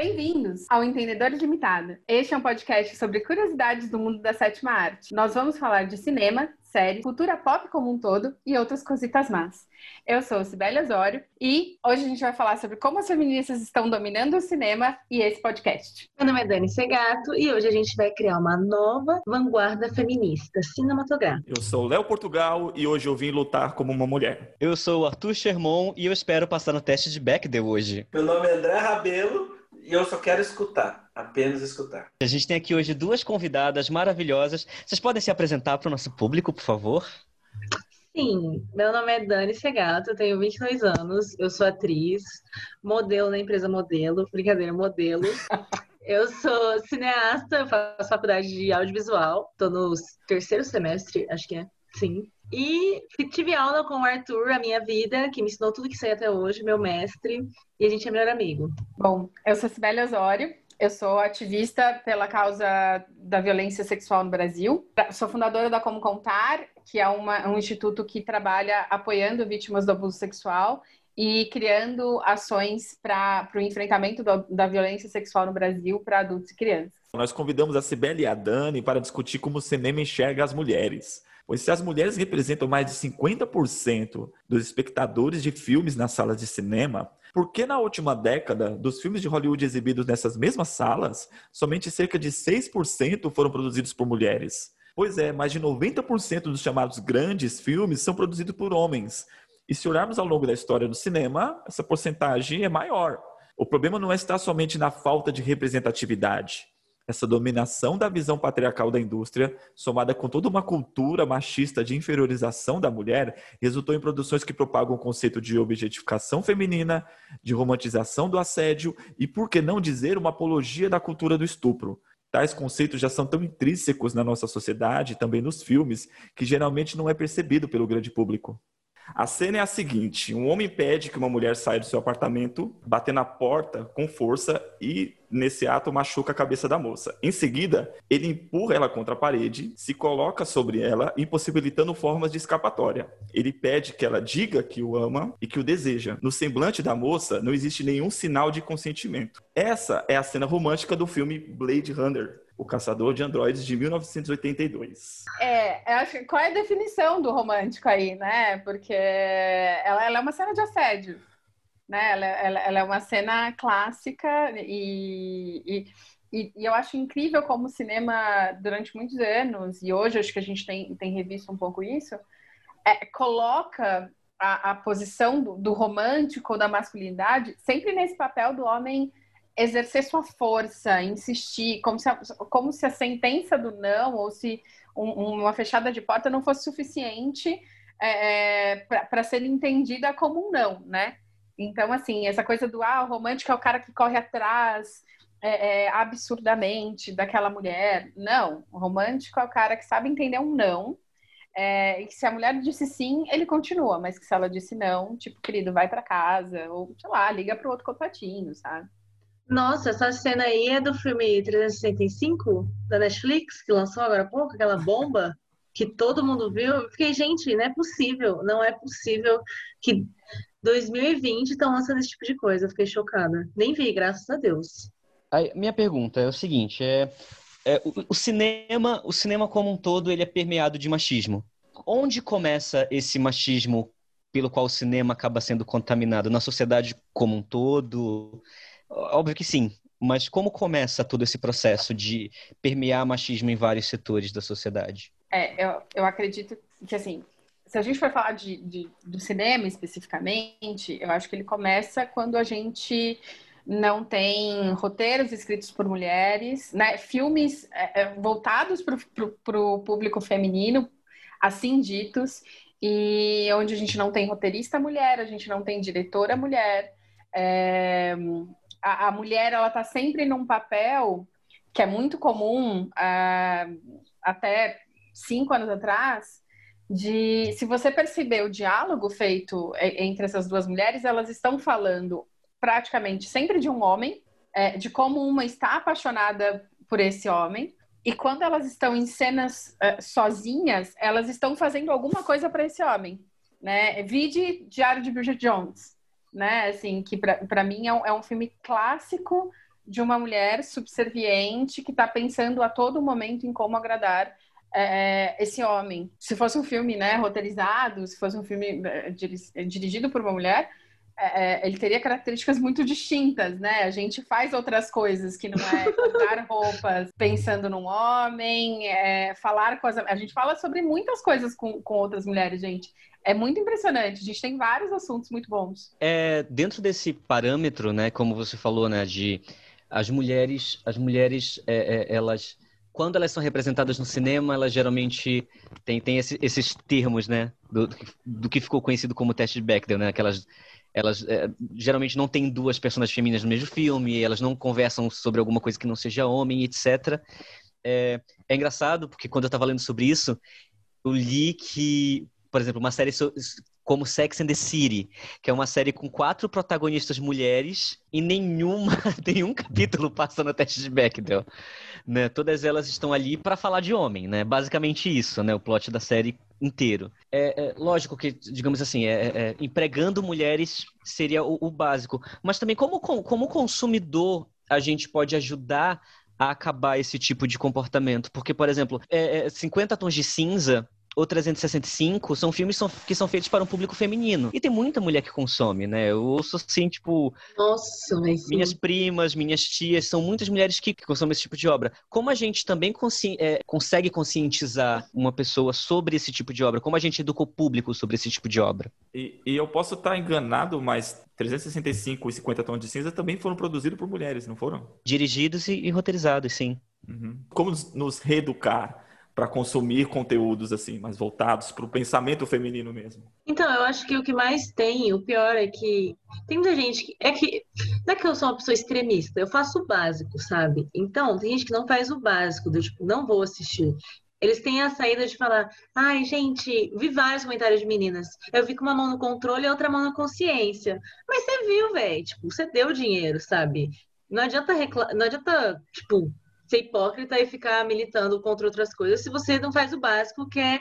Bem-vindos ao Entendedores Limitada. Este é um podcast sobre curiosidades do mundo da sétima arte. Nós vamos falar de cinema, série, cultura pop como um todo e outras cositas más. Eu sou Sibeli Osório e hoje a gente vai falar sobre como as feministas estão dominando o cinema e esse podcast. Meu nome é Dani Segato e hoje a gente vai criar uma nova vanguarda feminista cinematográfica. Eu sou Léo Portugal e hoje eu vim lutar como uma mulher. Eu sou o Arthur Sherman e eu espero passar no teste de Bechdel hoje. Meu nome é André Rabelo e eu só quero escutar, apenas escutar. A gente tem aqui hoje duas convidadas maravilhosas. Vocês podem se apresentar para o nosso público, por favor? Sim, meu nome é Dani Segato, eu tenho 22 anos, eu sou atriz, modelo na empresa Modelo, brincadeira, modelo. Eu sou cineasta, eu faço faculdade de audiovisual, estou no terceiro semestre, acho que é, sim. E tive aula com o Arthur, a minha vida, que me ensinou tudo que sei até hoje, meu mestre, e a gente é melhor amigo. Bom, eu sou Sibeli Osório, eu sou ativista pela causa da violência sexual no Brasil. Sou fundadora da Como Contar, que é uma, um instituto que trabalha apoiando vítimas do abuso sexual e criando ações para o enfrentamento do, da violência sexual no Brasil para adultos e crianças. Nós convidamos a Sibeli e a Dani para discutir como o cinema enxerga as mulheres. Pois se as mulheres representam mais de 50% dos espectadores de filmes nas salas de cinema, por que na última década, dos filmes de Hollywood exibidos nessas mesmas salas, somente cerca de 6% foram produzidos por mulheres? Pois é, mais de 90% dos chamados grandes filmes são produzidos por homens. E se olharmos ao longo da história do cinema, essa porcentagem é maior. O problema não está somente na falta de representatividade. Essa dominação da visão patriarcal da indústria, somada com toda uma cultura machista de inferiorização da mulher, resultou em produções que propagam o conceito de objetificação feminina, de romantização do assédio e, por que não dizer, uma apologia da cultura do estupro. Tais conceitos já são tão intrínsecos na nossa sociedade, também nos filmes, que geralmente não é percebido pelo grande público. A cena é a seguinte: um homem pede que uma mulher saia do seu apartamento, bate na porta com força e, nesse ato, machuca a cabeça da moça. Em seguida, ele empurra ela contra a parede, se coloca sobre ela, impossibilitando formas de escapatória. Ele pede que ela diga que o ama e que o deseja. No semblante da moça, não existe nenhum sinal de consentimento. Essa é a cena romântica do filme Blade Runner, o Caçador de Androides de 1982. É, acho qual é a definição do romântico aí, né? Porque ela, ela é uma cena de assédio, né? Ela, ela, ela é uma cena clássica e, e, e, eu acho incrível como o cinema, durante muitos anos, e hoje acho que a gente tem, tem revisto um pouco isso, é, coloca a, a posição do, do romântico, da masculinidade, sempre nesse papel do homem exercer sua força, insistir, como se a, como se a sentença do não ou se um, uma fechada de porta não fosse suficiente é, é para ser entendida como um não, né? Então, assim, essa coisa do ah, o romântico é o cara que corre atrás é, é, absurdamente daquela mulher. Não, o romântico é o cara que sabe entender um não. É, e que se a mulher disse sim, ele continua, mas que se ela disse não, tipo, querido, vai para casa, ou sei lá, liga pro outro contatinho, sabe? Nossa, essa cena aí é do filme 365 da Netflix, que lançou agora há pouco, aquela bomba que todo mundo viu. Eu fiquei, gente, não é possível, não é possível que 2020 estão lançando esse tipo de coisa. Eu fiquei chocada. Nem vi, graças a Deus. Aí, minha pergunta é o seguinte: é, é o, o, cinema, o cinema como um todo, ele é permeado de machismo. Onde começa esse machismo pelo qual o cinema acaba sendo contaminado? Na sociedade como um todo? Óbvio que sim, mas como começa todo esse processo de permear machismo em vários setores da sociedade? É, eu, eu acredito que, assim, se a gente for falar de, de, do cinema especificamente, eu acho que ele começa quando a gente não tem roteiros escritos por mulheres, né? filmes é, é voltados para o público feminino, assim ditos, e onde a gente não tem roteirista mulher, a gente não tem diretora mulher, é, a, a mulher ela está sempre num papel que é muito comum uh, até cinco anos atrás, de se você perceber o diálogo feito entre essas duas mulheres, elas estão falando praticamente sempre de um homem, é, de como uma está apaixonada por esse homem, e quando elas estão em cenas uh, sozinhas, elas estão fazendo alguma coisa para esse homem, né? Vide Diário de Bridget Jones né? Assim, que para mim é um, é um, filme clássico de uma mulher subserviente que está pensando a todo momento em como agradar é, esse homem. Se fosse um filme, né, roteirizado, se fosse um filme é, dirigido por uma mulher, é, é, ele teria características muito distintas, né? A gente faz outras coisas que não é comprar roupas pensando num homem, é, falar com as. A gente fala sobre muitas coisas com, com outras mulheres, gente. É muito impressionante. A gente tem vários assuntos muito bons. É, dentro desse parâmetro, né, como você falou, né, de as mulheres, as mulheres, é, é, elas quando elas são representadas no cinema, elas geralmente têm, têm esse, esses termos, né? Do, do, que ficou conhecido como teste de Bechdel, né? Aquelas, elas é, geralmente não têm duas personagens femininas no mesmo filme, elas não conversam sobre alguma coisa que não seja homem, etc. É, é engraçado, porque quando eu estava lendo sobre isso, eu li que, por exemplo, uma série como Sex and the City, que é uma série com quatro protagonistas mulheres e nenhuma, nenhum capítulo passa no teste de Bechdel. Né? Todas elas estão ali para falar de homem, né? Basicamente isso, né? O plot da série inteiro. É, é lógico que, digamos assim, é, é empregando mulheres seria o, o, básico, mas também como, como consumidor a gente pode ajudar a acabar esse tipo de comportamento. Porque, por exemplo, é, 50 é, tons de cinza ou 365 são filmes que são feitos para um público feminino. E tem muita mulher que consome, né? Eu ouço assim, tipo. Nossa, mas. Minhas primas, minhas tias, são muitas mulheres que, consomem esse tipo de obra. Como a gente também consci é, consegue conscientizar uma pessoa sobre esse tipo de obra? Como a gente educa o público sobre esse tipo de obra? E, e eu posso estar enganado, mas 365 e 50 Tons de Cinza também foram produzidos por mulheres, não foram? Dirigidos e, e roteirizados, sim. Uhum. Como nos reeducar? Para consumir conteúdos assim mais voltados para o pensamento feminino mesmo. Então, eu acho que o que mais tem, o pior é que tem muita gente que é que não é que eu sou uma pessoa extremista, eu faço o básico, sabe? Então, tem gente que não faz o básico, do tipo, não vou assistir. Eles têm a saída de falar, ai, gente, vi vários comentários de meninas. Eu vi com uma mão no controle e outra mão na consciência. Mas você viu, velho, tipo, você deu dinheiro, sabe? Não adianta reclamar, não adianta, tipo, ser hipócrita e ficar militando contra outras coisas se você não faz o básico, que é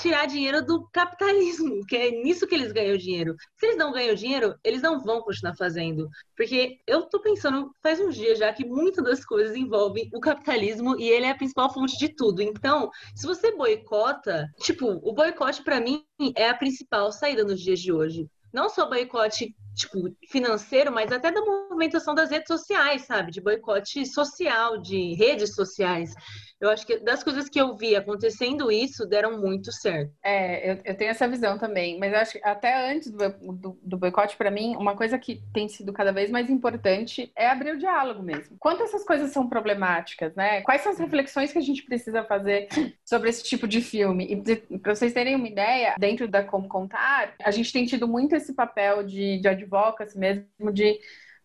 tirar dinheiro do capitalismo, que é nisso que eles ganham dinheiro. Se eles não ganham dinheiro, eles não vão continuar fazendo. Porque eu tô pensando, faz uns dias já, que muitas das coisas envolvem o capitalismo e ele é a principal fonte de tudo. Então, se você boicota, tipo, o boicote para mim é a principal saída nos dias de hoje. Não só boicote tipo, financeiro, mas até da movimentação das redes sociais, sabe? De boicote social, de redes sociais. Eu acho que das coisas que eu vi acontecendo isso, deram muito certo. É, eu, eu tenho essa visão também, mas acho que até antes do, do, do boicote, para mim, uma coisa que tem sido cada vez mais importante é abrir o diálogo mesmo. Quanto essas coisas são problemáticas, né? Quais são as reflexões que a gente precisa fazer sobre esse tipo de filme? E para vocês terem uma ideia, dentro da Como Contar, a gente tem tido muito esse papel de, de advocacy mesmo, de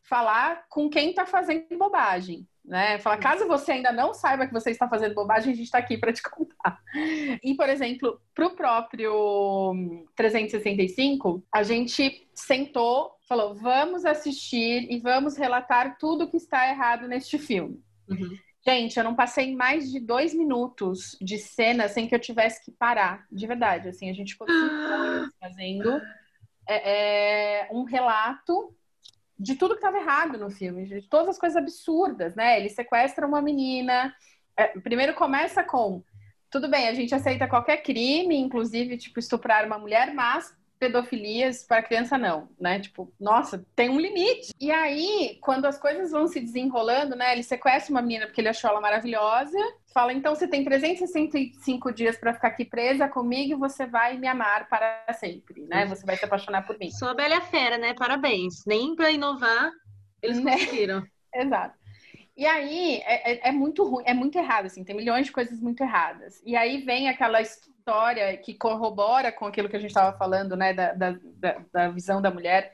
falar com quem está fazendo bobagem né? Falar, caso você ainda não saiba que você está fazendo bobagem, a gente está aqui para te contar. E, por exemplo, para o próprio 365, a gente sentou, falou, vamos assistir e vamos relatar tudo que está errado neste filme. Uhum. Gente, eu não passei mais de dois minutos de cena sem que eu tivesse que parar, de verdade. Assim, a gente ficou fazendo é, é, um relato de tudo que estava errado no filme, de todas as coisas absurdas, né? Ele sequestra uma menina. É, primeiro começa com tudo bem, a gente aceita qualquer crime, inclusive, tipo, estuprar uma mulher, mas pedofilias para criança não, né? Tipo, nossa, tem um limite. E aí, quando as coisas vão se desenrolando, né? Ele sequestra uma menina porque ele achou ela maravilhosa. Fala, então você tem 365 dias para ficar aqui presa comigo e você vai me amar para sempre, né? Você vai se apaixonar por mim. Sou a Bela Fera, né? Parabéns. Nem para inovar eles né? conseguiram. Exato. E aí é, é, é, muito ruim, é muito errado, assim, tem milhões de coisas muito erradas. E aí vem aquela história que corrobora com aquilo que a gente estava falando, né, da, da, da, visão da mulher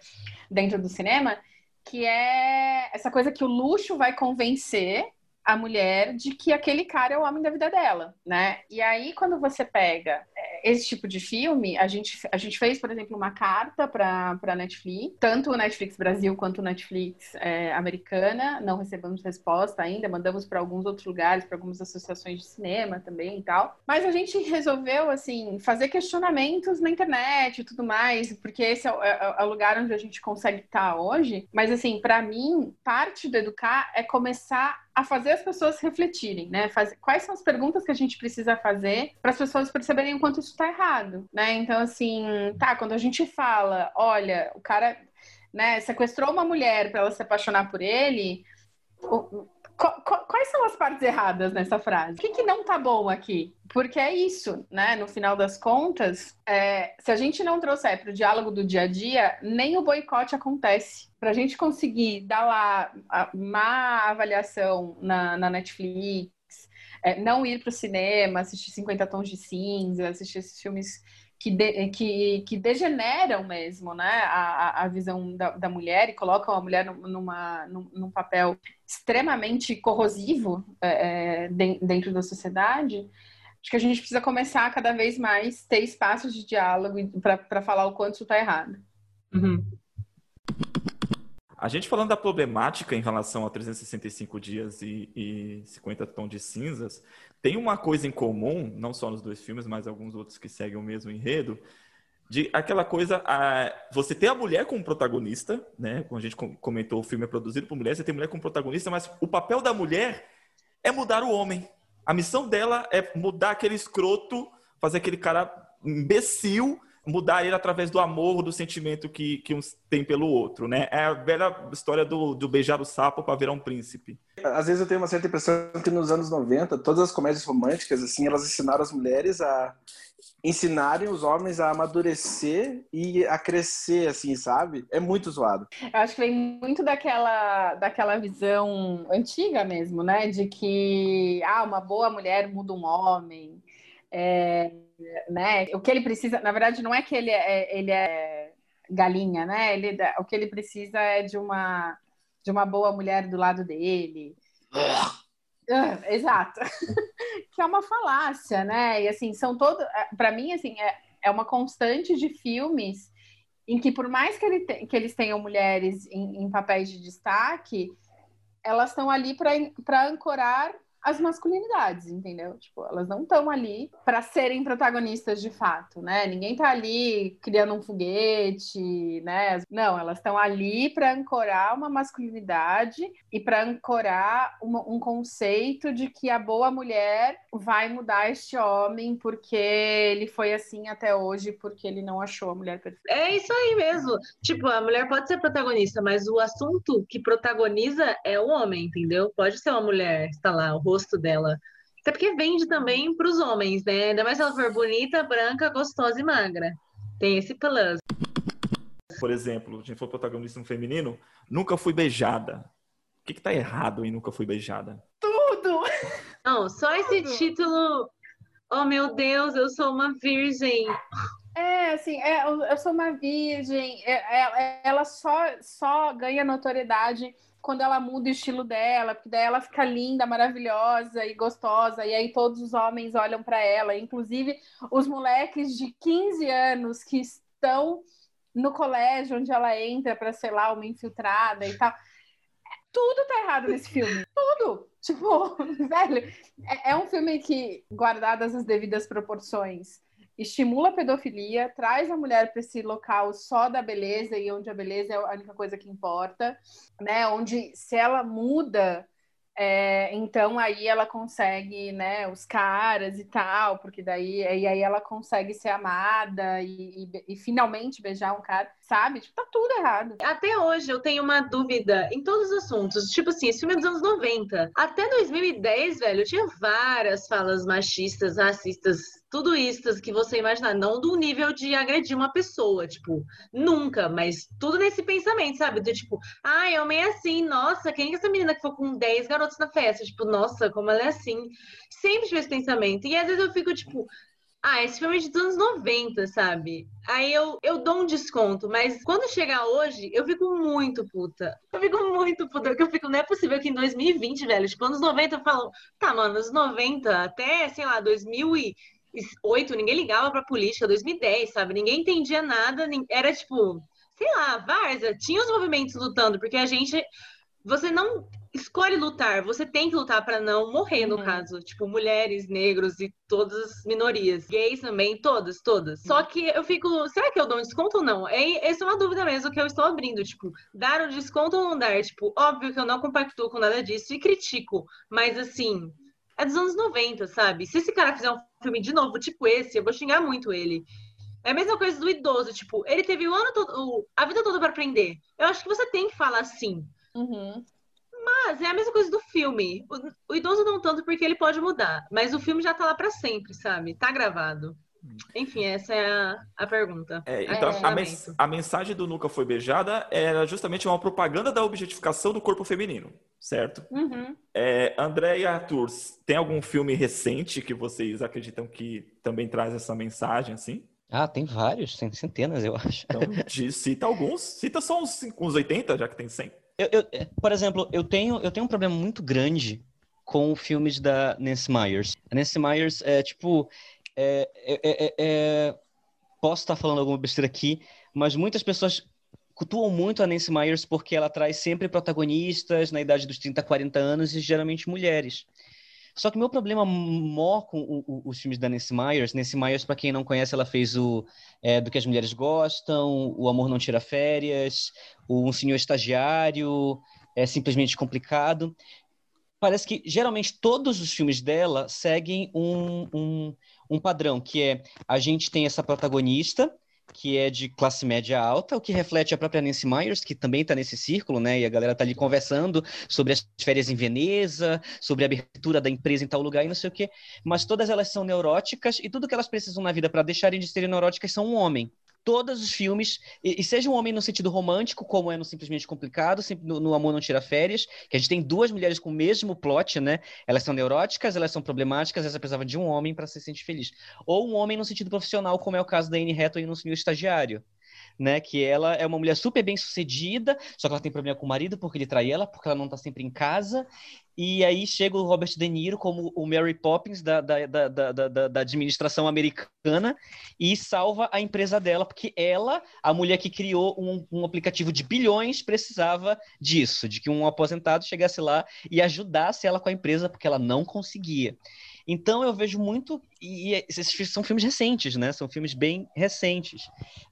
dentro do cinema, que é essa coisa que o luxo vai convencer a mulher de que aquele cara é o homem da vida dela, né? E aí, quando você pega é, esse tipo de filme, a gente, a gente fez, por exemplo, uma carta para a Netflix, tanto o Netflix Brasil quanto o Netflix é, americana, não recebemos resposta ainda, mandamos para alguns outros lugares, para algumas associações de cinema também e tal. Mas a gente resolveu, assim, fazer questionamentos na internet e tudo mais, porque esse é o, é, é o lugar onde a gente consegue estar hoje. Mas, assim, para mim, parte do educar é começar a fazer as pessoas refletirem, né? Faz... Quais são as perguntas que a gente precisa fazer para as pessoas perceberem o quanto isso está errado, né? Então, assim, tá, quando a gente fala, olha, o cara, né, sequestrou uma mulher para ela se apaixonar por ele, Quais são as partes erradas nessa frase? O que, que não tá bom aqui? Porque é isso, né? No final das contas, é, se a gente não trouxer para o diálogo do dia a dia, nem o boicote acontece. Para a gente conseguir dar lá a má avaliação na, na Netflix, é, não ir para o cinema, assistir 50 Tons de Cinza, assistir esses filmes que, de, que, que degeneram mesmo né, a, a visão da, da mulher e colocam a mulher numa, num, num papel extremamente corrosivo é, é dentro da sociedade, acho que a gente precisa começar a cada vez mais ter espaços de diálogo para falar o quanto isso está errado. Uhum. A gente falando da problemática em relação a 365 dias e, e 50 tons de cinzas, tem uma coisa em comum, não só nos dois filmes, mas alguns outros que seguem o mesmo enredo, de aquela coisa, a, você tem a mulher como protagonista, né? Como a gente comentou, o filme é produzido por mulher, você tem mulher como protagonista, mas o papel da mulher é mudar o homem. A missão dela é mudar aquele escroto, fazer aquele cara imbecil mudar ele através do amor, do sentimento que, que um tem pelo outro, né? É a velha história do, do beijar o sapo para virar um príncipe. Às vezes eu tenho uma certa impressão que nos anos 90, todas as comédias românticas, assim, elas ensinaram as mulheres a ensinarem os homens a amadurecer e a crescer, assim, sabe? É muito zoado. Eu acho que vem muito daquela, daquela visão antiga mesmo, né? De que, ah, uma boa mulher muda um homem. É, né? O que ele precisa, na verdade, não é que ele é, ele é galinha, né? Ele, o que ele precisa é de uma de uma boa mulher do lado dele. Uh, exato. que é uma falácia, né? E assim, são todos. É, Para mim, assim, é, é uma constante de filmes em que, por mais que, ele te, que eles tenham mulheres em, em papéis de destaque, elas estão ali para ancorar as masculinidades, entendeu? Tipo, elas não estão ali para serem protagonistas de fato, né? Ninguém tá ali criando um foguete, né? Não, elas estão ali para ancorar uma masculinidade e para ancorar uma, um conceito de que a boa mulher vai mudar este homem porque ele foi assim até hoje porque ele não achou a mulher perfeita. É isso aí mesmo. Tipo, a mulher pode ser protagonista, mas o assunto que protagoniza é o homem, entendeu? Pode ser uma mulher, está lá, o rosto dela. Até porque vende também para os homens, né? Ainda mais se ela for bonita, branca, gostosa e magra. Tem esse plus. Por exemplo, a gente for protagonista no feminino, nunca fui beijada. O que, que tá errado em nunca fui beijada? Tudo! Não, só esse título. Oh meu Deus, eu sou uma virgem. É, assim, é, eu sou uma virgem. É, é, ela só, só ganha notoriedade quando ela muda o estilo dela, porque daí ela fica linda, maravilhosa e gostosa, e aí todos os homens olham para ela, inclusive os moleques de 15 anos que estão no colégio onde ela entra para sei lá, uma infiltrada e tal. Tudo tá errado nesse filme. Tudo. Tipo, velho, é, é um filme que, guardadas as devidas proporções, estimula a pedofilia, traz a mulher para esse local só da beleza e onde a beleza é a única coisa que importa, né? Onde se ela muda é, então aí ela consegue, né, os caras e tal, porque daí e aí ela consegue ser amada e, e, e, finalmente beijar um cara, sabe? Tipo, tá tudo errado. Até hoje eu tenho uma dúvida em todos os assuntos. Tipo assim, esse filme é dos anos 90. Até 2010, velho, eu tinha várias falas machistas, racistas, tudo isso que você imaginar, não do nível de agredir uma pessoa, tipo, nunca, mas tudo nesse pensamento, sabe? Do tipo, ai, homem é assim, nossa, quem é essa menina que foi com 10 garotos na festa? Tipo, nossa, como ela é assim. Sempre tive esse pensamento. E às vezes eu fico, tipo, ah, esse filme é de anos 90, sabe? Aí eu, eu dou um desconto, mas quando chegar hoje, eu fico muito puta. Eu fico muito puta, porque eu fico, não é possível que em 2020, velho, tipo, anos 90 eu falo, tá, mano, anos 90 até, sei lá, 2008, ninguém ligava pra política, 2010, sabe? Ninguém entendia nada, era tipo, sei lá, Varza, tinha os movimentos lutando, porque a gente você não escolhe lutar, você tem que lutar para não morrer, no uhum. caso. Tipo, mulheres, negros e todas as minorias. Gays também, todas, todas. Uhum. Só que eu fico, será que eu dou um desconto ou não? É, essa é uma dúvida mesmo que eu estou abrindo. Tipo, dar um desconto ou não dar? Tipo, óbvio que eu não compactuo com nada disso e critico. Mas assim, é dos anos 90, sabe? Se esse cara fizer um filme de novo, tipo esse, eu vou xingar muito ele. É a mesma coisa do idoso, tipo, ele teve o ano todo, a vida toda para aprender. Eu acho que você tem que falar assim. Uhum. Mas é a mesma coisa do filme. O, o, idoso não tanto porque ele pode mudar, mas o filme já tá lá para sempre, sabe? Tá gravado. Enfim, essa é a, a pergunta. É, então, a, mens a, mensagem do Nunca Foi Beijada era justamente uma propaganda da objetificação do corpo feminino, certo? Uhum. É, André e Arthur, tem algum filme recente que vocês acreditam que também traz essa mensagem, assim? Ah, tem vários, tem centenas, eu acho. Então, cita alguns. Cita só uns, uns 80, já que tem 100. Eu, eu, por exemplo, eu tenho, eu tenho um problema muito grande com filmes da Nancy Myers. A Nancy Myers é tipo. É, é, é, é, posso estar falando alguma besteira aqui, mas muitas pessoas cultuam muito a Nancy Myers porque ela traz sempre protagonistas na idade dos 30, 40 anos e geralmente mulheres. Só que meu problema maior com o, o, os filmes da Nancy Myers, Nancy Myers, para quem não conhece, ela fez o é, Do que as Mulheres Gostam, O Amor Não Tira Férias, o Um Senhor Estagiário, é simplesmente complicado. Parece que geralmente todos os filmes dela seguem um, um, um padrão, que é a gente tem essa protagonista, que é de classe média alta, o que reflete a própria Nancy Myers, que também está nesse círculo, né? E a galera está ali conversando sobre as férias em Veneza, sobre a abertura da empresa em tal lugar e não sei o quê. Mas todas elas são neuróticas e tudo que elas precisam na vida para deixarem de serem neuróticas são um homem todos os filmes, e, e, seja um homem no sentido romântico, como é no Simplesmente Complicado, no, no, Amor Não Tira Férias, que a gente tem duas mulheres com o mesmo plot, né? Elas são neuróticas, elas são problemáticas, elas precisavam de um homem para se sentir feliz. Ou um homem no sentido profissional, como é o caso da Anne Hathaway no Senhor Estagiário né? Que ela é uma mulher super bem sucedida, só que ela tem problema com o marido porque ele trai ela, porque ela não tá sempre em casa. E aí chega o Robert De Niro como o Mary Poppins da, da, da, da, da administração americana e salva a empresa dela, porque ela, a mulher que criou um, um aplicativo de bilhões, precisava disso, de que um aposentado chegasse lá e ajudasse ela com a empresa, porque ela não conseguia. Então eu vejo muito. E esses são filmes recentes, né? São filmes bem recentes.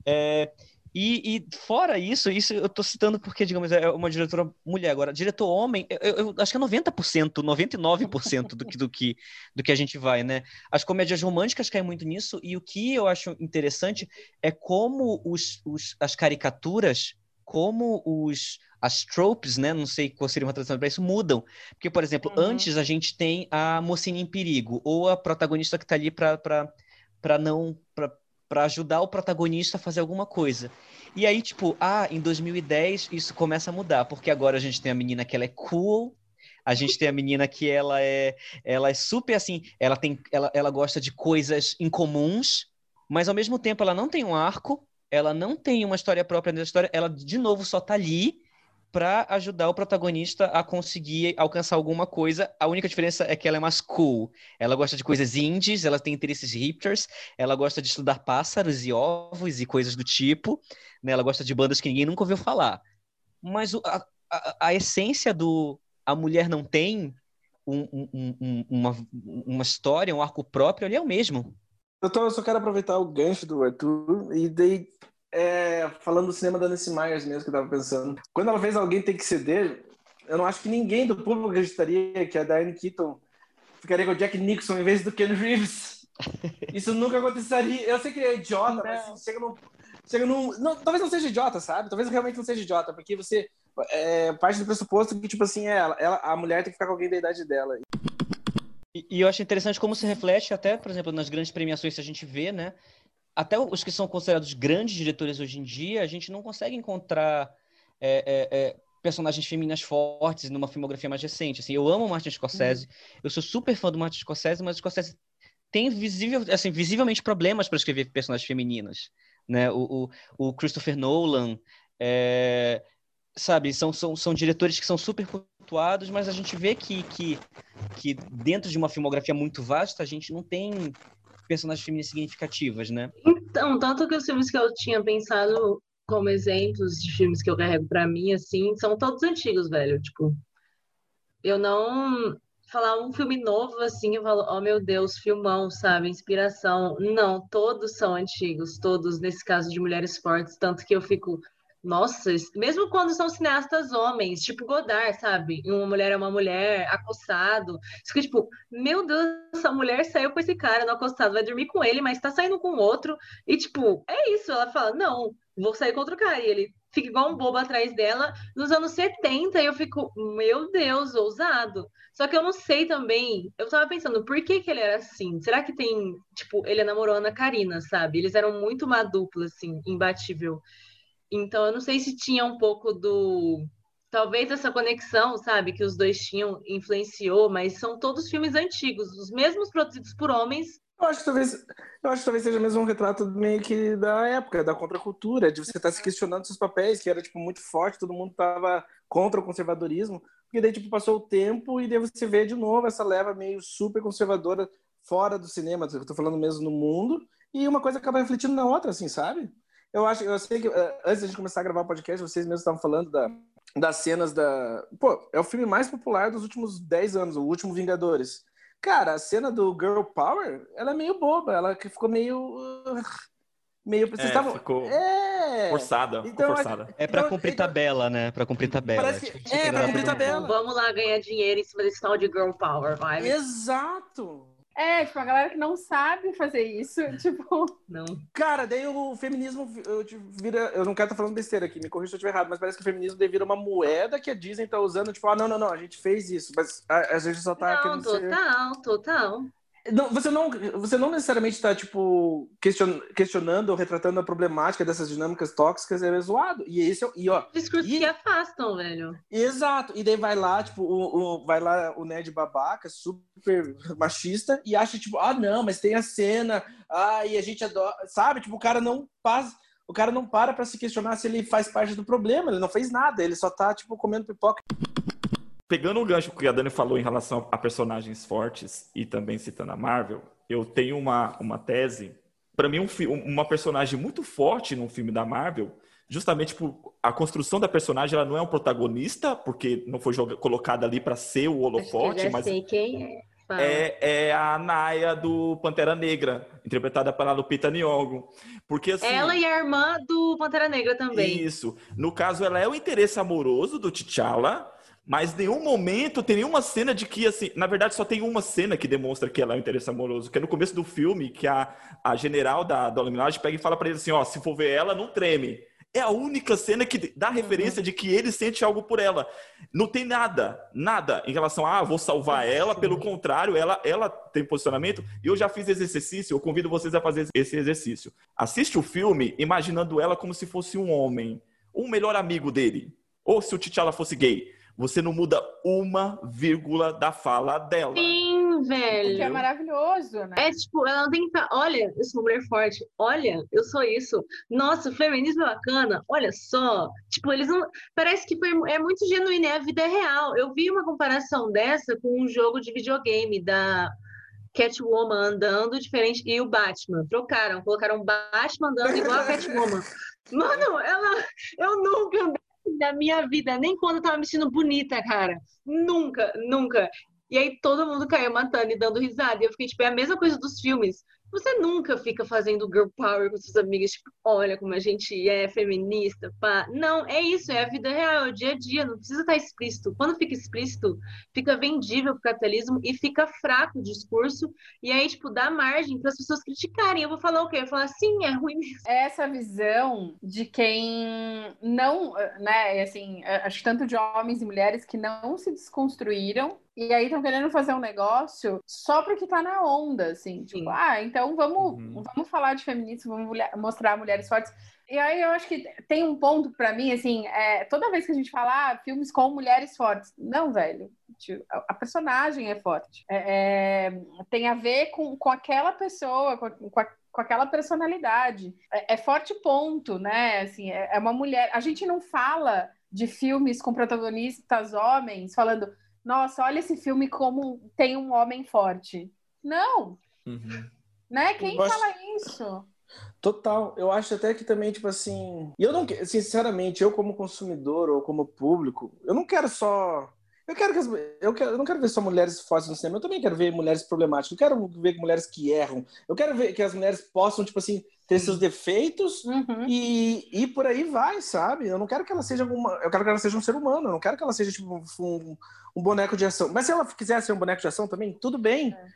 É, e, e, fora isso, isso eu tô citando porque, digamos, é uma diretora mulher. Agora, diretor homem, eu, eu acho que é 90%, 99% do que, do, que, do que a gente vai, né? As comédias românticas caem muito nisso, e o que eu acho interessante é como os, os, as caricaturas, como os, as tropes, né? Não sei qual seria uma tradução para isso, mudam. Porque, por exemplo, uhum. antes a gente tem a mocinha em perigo, ou a protagonista que está ali para não. Para ajudar o protagonista a fazer alguma coisa. E aí, tipo, ah, em 2010 isso começa a mudar, porque agora a gente tem a menina que ela é cool, a gente tem a menina que ela é, ela é super assim, ela tem, ela, ela gosta de coisas incomuns, mas ao mesmo tempo ela não tem um arco, ela não tem uma história própria nessa história, ela de novo só tá ali para ajudar o protagonista a conseguir alcançar alguma coisa. A única diferença é que ela é mais cool. Ela gosta de coisas indies, ela tem interesses hipsters, ela gosta de estudar pássaros e ovos e coisas do tipo. Né? Ela gosta de bandas que ninguém nunca ouviu falar. Mas a, a, a essência do a mulher não tem um, um, um, uma, uma história, um arco próprio, ali é o mesmo. Eu, só quero aproveitar o gancho do Arthur e daí é, falando do cinema da Nancy Myers mesmo, que eu tava pensando. Quando ela fez Alguém Tem Que Ceder, eu não acho que ninguém do público acreditaria que a Diane Keaton ficaria com o Jack Nixon em vez do Ken Reeves. Isso nunca aconteceria. Eu sei que é idiota, não. mas chega num... Chega num não, talvez não seja idiota, sabe? Talvez realmente não seja idiota, porque você é, parte do pressuposto que, tipo assim, é, ela, ela, a mulher tem que ficar com alguém da idade dela. E, e eu acho interessante como se reflete até, por exemplo, nas grandes premiações que a gente vê, né? até os que são considerados grandes diretores hoje em dia, a gente não consegue encontrar é, é, é, personagens femininas fortes numa filmografia mais recente. Assim, eu amo Martin Scorsese, uhum. eu sou super fã do Martin Scorsese, mas o Scorsese tem visível, assim, visivelmente problemas para escrever personagens femininas. Né? O, o, o Christopher Nolan, é, sabe, são, são, são diretores que são super flutuados, mas a gente vê que, que, que dentro de uma filmografia muito vasta, a gente não tem personagens femininas significativas, né? Então, tanto que os filmes que eu tinha pensado como exemplos de filmes que eu carrego para mim, assim, são todos antigos, velho. Tipo, eu não falar um filme novo assim, eu falo, oh meu Deus, filmão, sabe? Inspiração. Não, todos são antigos, todos, nesse caso de mulheres fortes, tanto que eu fico. Nossa, mesmo quando são cineastas homens, tipo Godard, sabe? Uma mulher é uma mulher, acossado. Fica tipo, meu Deus, essa mulher saiu com esse cara no acostado, vai dormir com ele, mas tá saindo com outro. E tipo, é isso. Ela fala, não, vou sair com outro cara. E ele fica igual um bobo atrás dela. Nos anos 70, eu fico, meu Deus, ousado. Só que eu não sei também, eu tava pensando, por que que ele era assim? Será que tem, tipo, ele namorou a Ana Karina, sabe? Eles eram muito uma dupla, assim, imbatível. Então, eu não sei se tinha um pouco do... Talvez essa conexão, sabe, que os dois tinham, influenciou, mas são todos filmes antigos, os mesmos produzidos por homens, eu acho que talvez, eu acho que talvez seja mesmo um retrato meio que da época, da contracultura, de você estar tá se questionando seus papéis, que era tipo muito forte, todo mundo estava contra o conservadorismo, porque daí tipo passou o tempo e daí você vê de novo essa leva meio super conservadora fora do cinema, eu tô falando mesmo no mundo, e uma coisa acaba refletindo na outra, assim, sabe? Eu acho, eu sei que eh, antes de começar a gravar o podcast, vocês mesmos estavam falando da, das cenas da. Pô, é o filme mais popular dos últimos 10 anos, o último Vingadores. Cara, a cena do Girl Power, ela é meio boba, ela ficou meio. Uh, meio. Vocês é, estavam. Ficou é. forçada. Então, forçada. É pra então, cumprir então, tabela, né? Pra cumprir tabela. Parece que- Tipo, é, pra cumprir tabela. vamos lá ganhar dinheiro em cima desse tal de girl power, vai. Exato! É, tipo, a galera que não sabe fazer isso, tipo, Não. Cara, daí o feminismo eu te- vira. Eu não quero estar falando besteira aqui, me corrija se eu estiver errado, mas parece que o feminismo daí vira uma moeda que a Disney tá usando, tipo, ah, não, não, não, a gente fez isso, mas a, a gente só tá Não, querendo ser. total, total. Não, você, não, você não necessariamente está, tipo, question, questionando ou retratando a problemática dessas dinâmicas tóxicas, é zoado. E esse é e ó, Discursos E- que afastam, velho. exato. E daí vai lá, tipo, o, o- vai lá o nerd babaca, super machista, e acha, tipo, ah, não, mas tem a cena, ah, e a gente adora, sabe? Tipo, o cara não passa. O cara não para pra se questionar se ele faz parte do problema, ele não fez nada, ele só tá, tipo, comendo pipoca. Pegando o gancho que a Dani falou em relação a personagens fortes e também citando a Marvel, eu tenho uma, uma tese. Para mim, um, uma personagem muito forte num filme da Marvel, justamente por a construção da personagem, ela não é um protagonista, porque não foi joga- colocada ali para ser o Acho que eu holofote, mas sei quem é. É, é a Naya do Pantera Negra, interpretada pela Lupita Nyong'o. Porque assim, Ela e a irmã do Pantera Negra também. isso. No caso, ela é o interesse amoroso do T'Challa, mas nenhum momento tem nenhuma cena de que, assim, na verdade só tem uma cena que demonstra que ela é o interesse amoroso, que é no começo do filme, que a, a general da, da pega e fala pra ele assim, ó, se for ver ela, não treme. É a única cena que dá referência de que ele sente algo por ela. Não tem nada, nada em relação a, ah, vou salvar ela, pelo contrário, ela, ela tem posicionamento, e eu já fiz esse exercício, eu convido vocês a fazer esse exercício. Assiste o filme imaginando ela como se fosse um homem, um melhor amigo dele, ou se o T'Challa fosse gay. Você não muda uma vírgula da fala dela. Sim, que velho. é maravilhoso, né? É tipo, ela não tem que falar, olha, eu sou uma mulher forte, olha, eu sou isso. Nossa, o feminismo é bacana, olha só. Tipo, eles não. Parece que foi, é muito genuíno, é a vida real. Eu vi uma comparação dessa com um jogo de videogame da Catwoman andando diferente e o Batman. Trocaram, colocaram o Batman andando igual a Catwoman. Mano, ela. Eu nunca andei na minha vida, nem quando eu tava me sentindo bonita, cara. Nunca, nunca. E aí todo mundo caiu matando e dando risada. E eu fiquei, tipo, é a mesma coisa dos filmes. Você nunca fica fazendo girl power com suas amigas, tipo, olha como a gente é feminista, pá. Não, é isso, é a vida real, é o dia a dia, não precisa estar explícito. Quando fica explícito, fica vendível pro capitalismo e fica fraco o discurso. E aí, tipo, dá margem para as pessoas criticarem. Eu vou falar o quê? Eu vou falar, sim, é ruim mesmo. É essa visão de quem não, né, assim, acho tanto de homens e mulheres que não se desconstruíram e aí estão querendo fazer um negócio só porque tá na onda, assim, tipo, Sim. ah, então vamos, Uhum. vamos falar de feminismo, vamos mostrar mulheres fortes. E aí eu acho que tem um ponto pra mim, assim, é, toda vez que a gente fala ah, filmes com mulheres fortes, não, velho, A personagem é forte. É, é, tem a ver com, com aquela pessoa, com, com, a, com aquela personalidade. É, é, forte ponto, né? Assim, é, é uma mulher. A gente não fala de filmes com protagonistas homens falando, nossa, olha esse filme como tem um homem forte. Não. Uhum. Né? Quem fala isso? Total. Eu acho até que também, tipo assim. E eu não sinceramente, eu como consumidor ou como público, eu não quero só. Eu quero que as... eu, quero... eu não quero ver só mulheres fortes no cinema, eu também quero ver mulheres problemáticas, eu quero ver mulheres que erram, eu quero ver que as mulheres possam, tipo assim, ter seus defeitos uhum. e, e por aí vai, sabe? Eu não quero que ela seja uma. Eu quero que ela seja um ser humano, eu não quero que ela seja, tipo, um, um boneco de ação. Mas se ela quiser ser um boneco de ação também, tudo bem. É.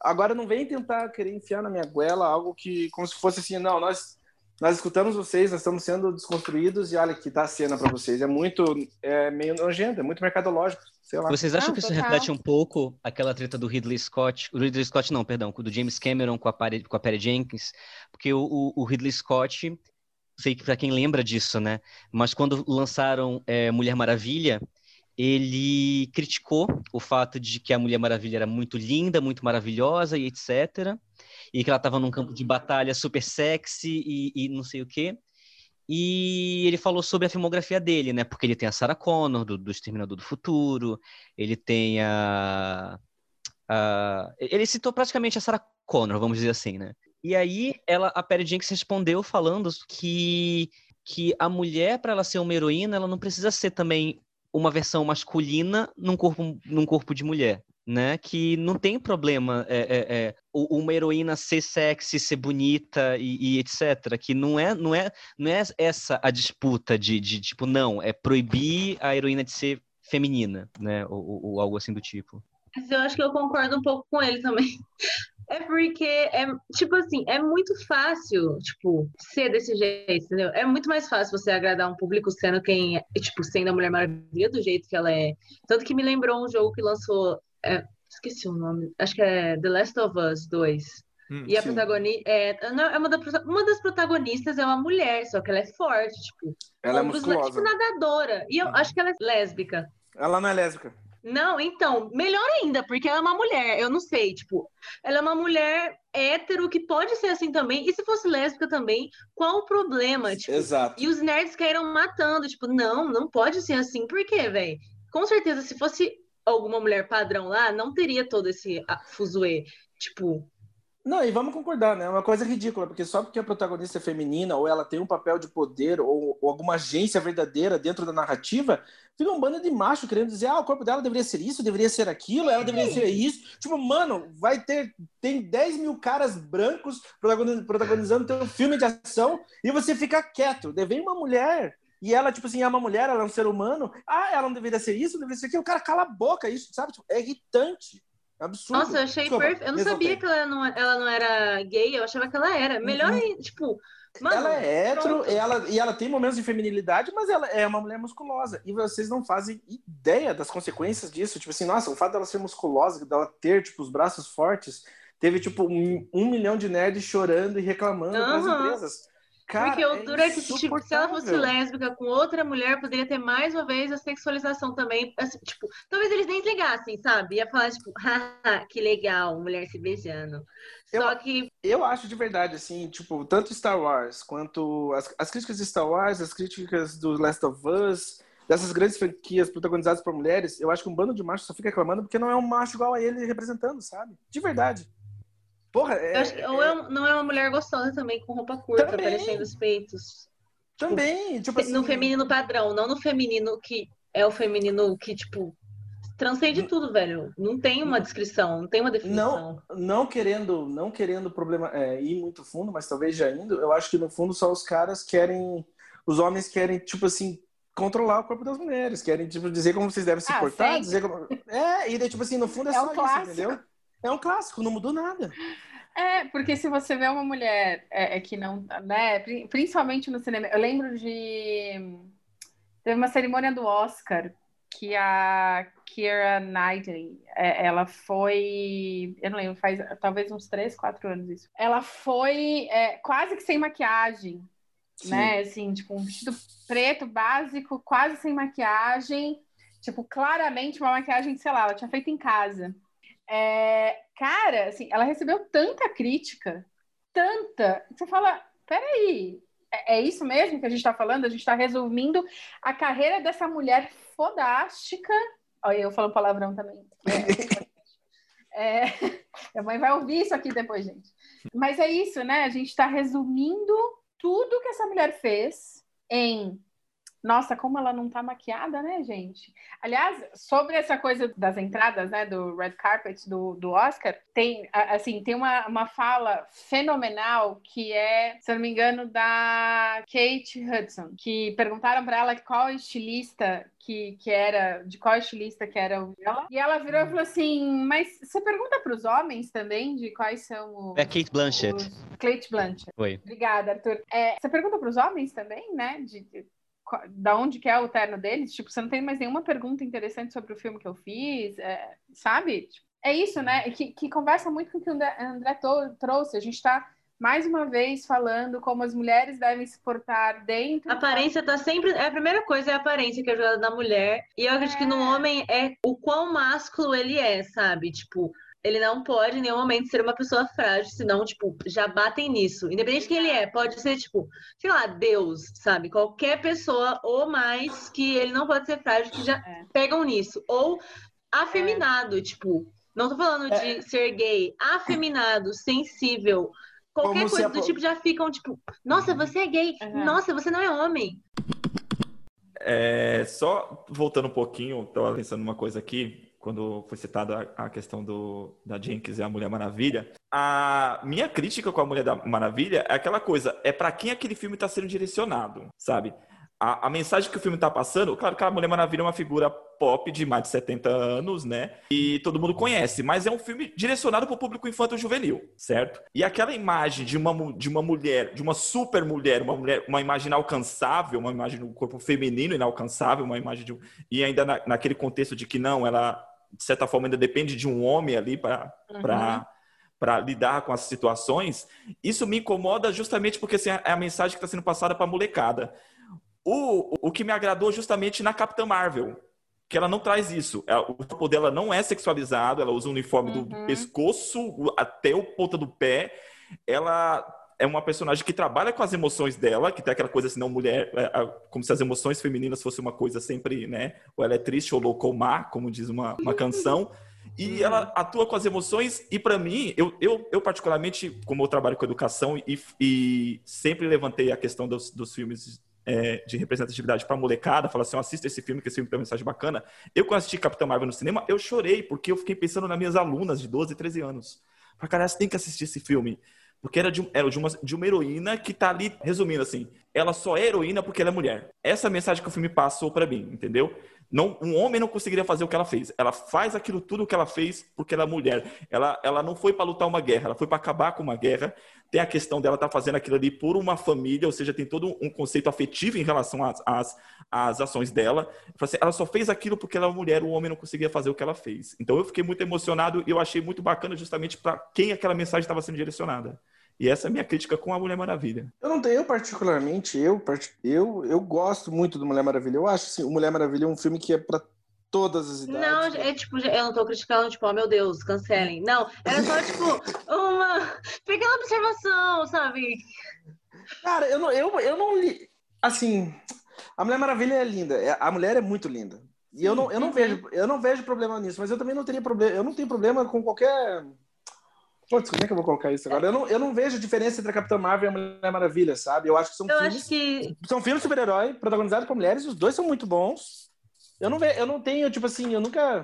Agora não vem tentar querer enfiar na minha goela algo que, como se fosse assim, não, nós nós escutamos vocês, nós estamos sendo desconstruídos e olha que tá a cena para vocês. É muito, é meio nojento, é muito mercadológico. Sei lá. Vocês acham que isso reflete um pouco aquela treta do Ridley Scott, o Ridley Scott não, perdão, do James Cameron com a Patty, com a Patty Jenkins, porque o, o, o Ridley Scott, sei que para quem lembra disso, né? Mas quando lançaram é, Mulher Maravilha, ele criticou o fato de que a Mulher Maravilha era muito linda, muito maravilhosa e etc. E que ela estava num campo de batalha super sexy e, e, não sei o quê. E ele falou sobre a filmografia dele, né? Porque ele tem a Sarah Connor, do, do Exterminador do Futuro, ele tem a, a... Ele citou praticamente a Sarah Connor, vamos dizer assim, né? E aí ela, a Perry Jenkins respondeu falando que que a mulher, para ela ser uma heroína, ela não precisa ser também uma versão masculina num corpo, num corpo de mulher. Né, que não tem problema é, é, é, uma heroína ser sexy, ser bonita e, e, etc. Que não é, não é, não é essa a disputa de, de tipo não é proibir a heroína de ser feminina, né, ou, ou algo assim do tipo. Eu acho que eu concordo um pouco com ele também. É porque é, tipo assim, é muito fácil, tipo, ser desse jeito, entendeu? É muito mais fácil você agradar um público sendo quem, tipo, sendo a Mulher Maravilha do jeito que ela é. Tanto que me lembrou um jogo que lançou, é, esqueci o nome, acho que é The Last of Us 2. Hum, e a protagonista é, não, é uma, da, uma das protagonistas é uma mulher, só que ela é forte, tipo, ela é musculosa. tipo nadadora. E eu hum. acho que ela é lésbica. Ela não é lésbica. Não, então, melhor ainda, porque ela é uma mulher, eu não sei, tipo, ela é uma mulher hétero que pode ser assim também, e se fosse lésbica também, qual o problema? Tipo, Exato. E os nerds caíram matando, tipo, não, não pode ser assim, por quê, velho? Com certeza, se fosse alguma mulher padrão lá, não teria todo esse fuzuê. Tipo, não, e vamos concordar, né? É uma coisa ridícula, porque só porque a protagonista é feminina, ou ela tem um papel de poder, ou, ou alguma agência verdadeira dentro da narrativa, fica um bando de macho querendo dizer, ah, o corpo dela deveria ser isso, deveria ser aquilo, ela deveria ser isso. Tipo, mano, vai ter. Tem 10 mil caras brancos protagonizando teu filme de ação e você fica quieto. Vem uma mulher e ela, tipo assim, é uma mulher, ela é um ser humano. Ah, ela não deveria ser isso, não deveria ser aquilo. O cara cala a boca, isso, sabe? Tipo, é irritante. Absurdo. Nossa, eu achei perfeito. Eu não sabia que ela não, ela não era gay, eu achava que ela era. Melhor uhum. aí, tipo. Mano, ela é hétero ela, e ela tem momentos de feminilidade, mas ela é uma mulher musculosa. E vocês não fazem ideia das consequências disso. Tipo assim, nossa, o fato dela ser musculosa, dela ter, tipo, os braços fortes, teve, tipo, um, um milhão de nerds chorando e reclamando uhum. das empresas. Cara, Porque o duro é que tipo, se ela fosse lésbica com outra mulher, poderia ter mais uma vez a sexualização também. Assim, tipo, talvez eles nem ligassem, sabe? Ia falar, tipo, haha, que legal, mulher se beijando. Só eu, que. Eu acho de verdade, assim, tipo, tanto Star Wars quanto as, as críticas de Star Wars, as críticas do Last of Us, dessas grandes franquias protagonizadas por mulheres, eu acho que um bando de machos só fica reclamando porque não é um macho igual a ele representando, sabe? De verdade. Porra, é, acho, ou é, não é uma mulher gostosa também, com roupa curta, também. aparecendo os peitos. Tipo, também, tipo assim... No feminino padrão, não no feminino que é o feminino que, tipo, transcende tudo, velho. Não tem uma descrição, não tem uma definição. Não, não querendo, não querendo problema é, ir muito fundo, mas talvez já indo, eu acho que no fundo só os caras querem, os homens querem, tipo assim, controlar o corpo das mulheres, querem, tipo, dizer como vocês devem se ah, portar, dizer como... É, e daí, tipo assim, no fundo é, é só isso, entendeu? É um clássico, não mudou nada. É, porque se você vê uma mulher é, é que não, né, principalmente no cinema, eu lembro de teve uma cerimônia do Oscar que a Keira Knightley, é, ela foi, eu não lembro, faz talvez uns três, quatro anos isso. Ela foi é, quase que sem maquiagem, Sim. né? Assim, tipo um vestido preto básico, quase sem maquiagem Tipo, claramente uma maquiagem, sei lá, ela tinha feito em casa. É, cara, assim, ela recebeu tanta crítica, tanta. Você fala, peraí, é, é isso mesmo que a gente está falando? A gente está resumindo a carreira dessa mulher fodástica. Olha, eu falo palavrão também. É, a mãe vai ouvir isso aqui depois, gente. Mas é isso, né? A gente está resumindo tudo que essa mulher fez em nossa, como ela não tá maquiada, né, gente? Aliás, sobre essa coisa das entradas, né, do red carpet do, do Oscar, tem, assim, tem uma, uma fala fenomenal que é, se eu não me engano, da Kate Hudson, que perguntaram para ela qual estilista que, que era, de qual estilista que era o dela. E ela virou e falou assim: Mas você pergunta para os homens também de quais são os. É Kate Blanchett. Os... Kate Blanchett. Oi. Obrigada, Arthur. É, você pergunta para os homens também, né? De, de, da onde que é o terno deles? Tipo, você não tem mais nenhuma pergunta interessante sobre o filme que eu fiz, é, sabe? É isso, né? Que, que conversa muito com o que o André, trouxe. A gente está mais uma vez falando como as mulheres devem se portar dentro. A aparência tá sempre. É a primeira coisa é a aparência que é jogada na mulher. E eu acredito é. que no homem é o quão másculo ele é, sabe? Tipo, ele não pode em nenhum momento ser uma pessoa frágil, senão, tipo, já batem nisso. Independente de quem ele é, pode ser, tipo, sei lá, Deus, sabe? Qualquer pessoa ou mais que ele não pode ser frágil, que já é. pegam nisso. Ou afeminado, é. tipo, não tô falando de é. ser gay, afeminado, sensível. Qualquer coisa do tipo já ficam, tipo, nossa, você é gay, uhum. nossa, você não é homem. É, só voltando um pouquinho, estava pensando numa coisa aqui quando foi citada a, questão do, da Jenkins e a Mulher Maravilha, a minha crítica com a Mulher da Maravilha é aquela coisa, é para quem aquele filme está sendo direcionado, sabe? A, a, mensagem que o filme está passando, claro que a Mulher Maravilha é uma figura pop de mais de 70 anos, né? E todo mundo conhece, mas é um filme direcionado para o público infanto-juvenil, certo? E aquela imagem de uma, de uma mulher, de uma super mulher, uma mulher, uma imagem inalcançável, uma imagem do corpo feminino inalcançável, uma imagem de e ainda na, naquele contexto de que não, ela de certa forma, ainda depende de um homem ali para uhum. para lidar com as situações, isso me incomoda justamente porque assim, é a mensagem que está sendo passada para a molecada. O, o que me agradou justamente na Capitã Marvel, que ela não traz isso. Ela, o corpo dela não é sexualizado, ela usa o uniforme uhum. do pescoço até o ponta do pé. Ela é uma personagem que trabalha com as emoções dela, que tem aquela coisa assim, não mulher, é, como se as emoções femininas fossem uma coisa sempre, né? Ou ela é triste ou louca ou má, como diz uma, uma canção. E ela atua com as emoções, e para mim, eu, eu, eu, particularmente, como eu trabalho com educação e, e sempre levantei a questão dos, dos filmes é, de representatividade para molecada, falar assim, assista esse filme, que esse filme tem uma mensagem bacana. Eu, quando assisti Capitão Marvel no cinema, eu chorei, porque eu fiquei pensando nas minhas alunas de 12, 13 anos. Falei, cara, você tem que assistir esse filme. Porque era, de, era de, uma, de uma heroína que tá ali, resumindo assim, ela só é heroína porque ela é mulher. Essa é mensagem que o filme passou para mim, entendeu? Não, um homem não conseguiria fazer o que ela fez. Ela faz aquilo tudo que ela fez porque ela é mulher. Ela, ela não foi para lutar uma guerra, ela foi para acabar com uma guerra. Tem a questão dela estar tá fazendo aquilo ali por uma família, ou seja, tem todo um conceito afetivo em relação às, às, às ações dela. Assim, ela só fez aquilo porque ela é mulher, o homem não conseguia fazer o que ela fez. Então eu fiquei muito emocionado e eu achei muito bacana justamente para quem aquela mensagem estava sendo direcionada. E essa é a minha crítica com a Mulher Maravilha. Eu não tenho, eu particularmente, eu, eu, eu gosto muito do Mulher Maravilha. Eu acho assim, o Mulher Maravilha é um filme que é para todas as idades. Não, é tipo, eu não tô criticando, tipo, oh meu Deus, cancelem. Não, era só, tipo, uma pequena observação, sabe? Cara, eu não, eu, eu não li. Assim, a Mulher Maravilha é linda. É, a mulher é muito linda. E eu não, eu não uhum. vejo, eu não vejo problema nisso, mas eu também não teria problema, eu não tenho problema com qualquer Putz, como é que eu vou colocar isso agora? Eu não, eu não vejo diferença entre a Capitã Marvel e a Mulher Maravilha, sabe? Eu acho que são eu filmes. Que... São filmes super-herói, protagonizados por mulheres, os dois são muito bons. Eu não, ve, eu não tenho, tipo assim, eu nunca.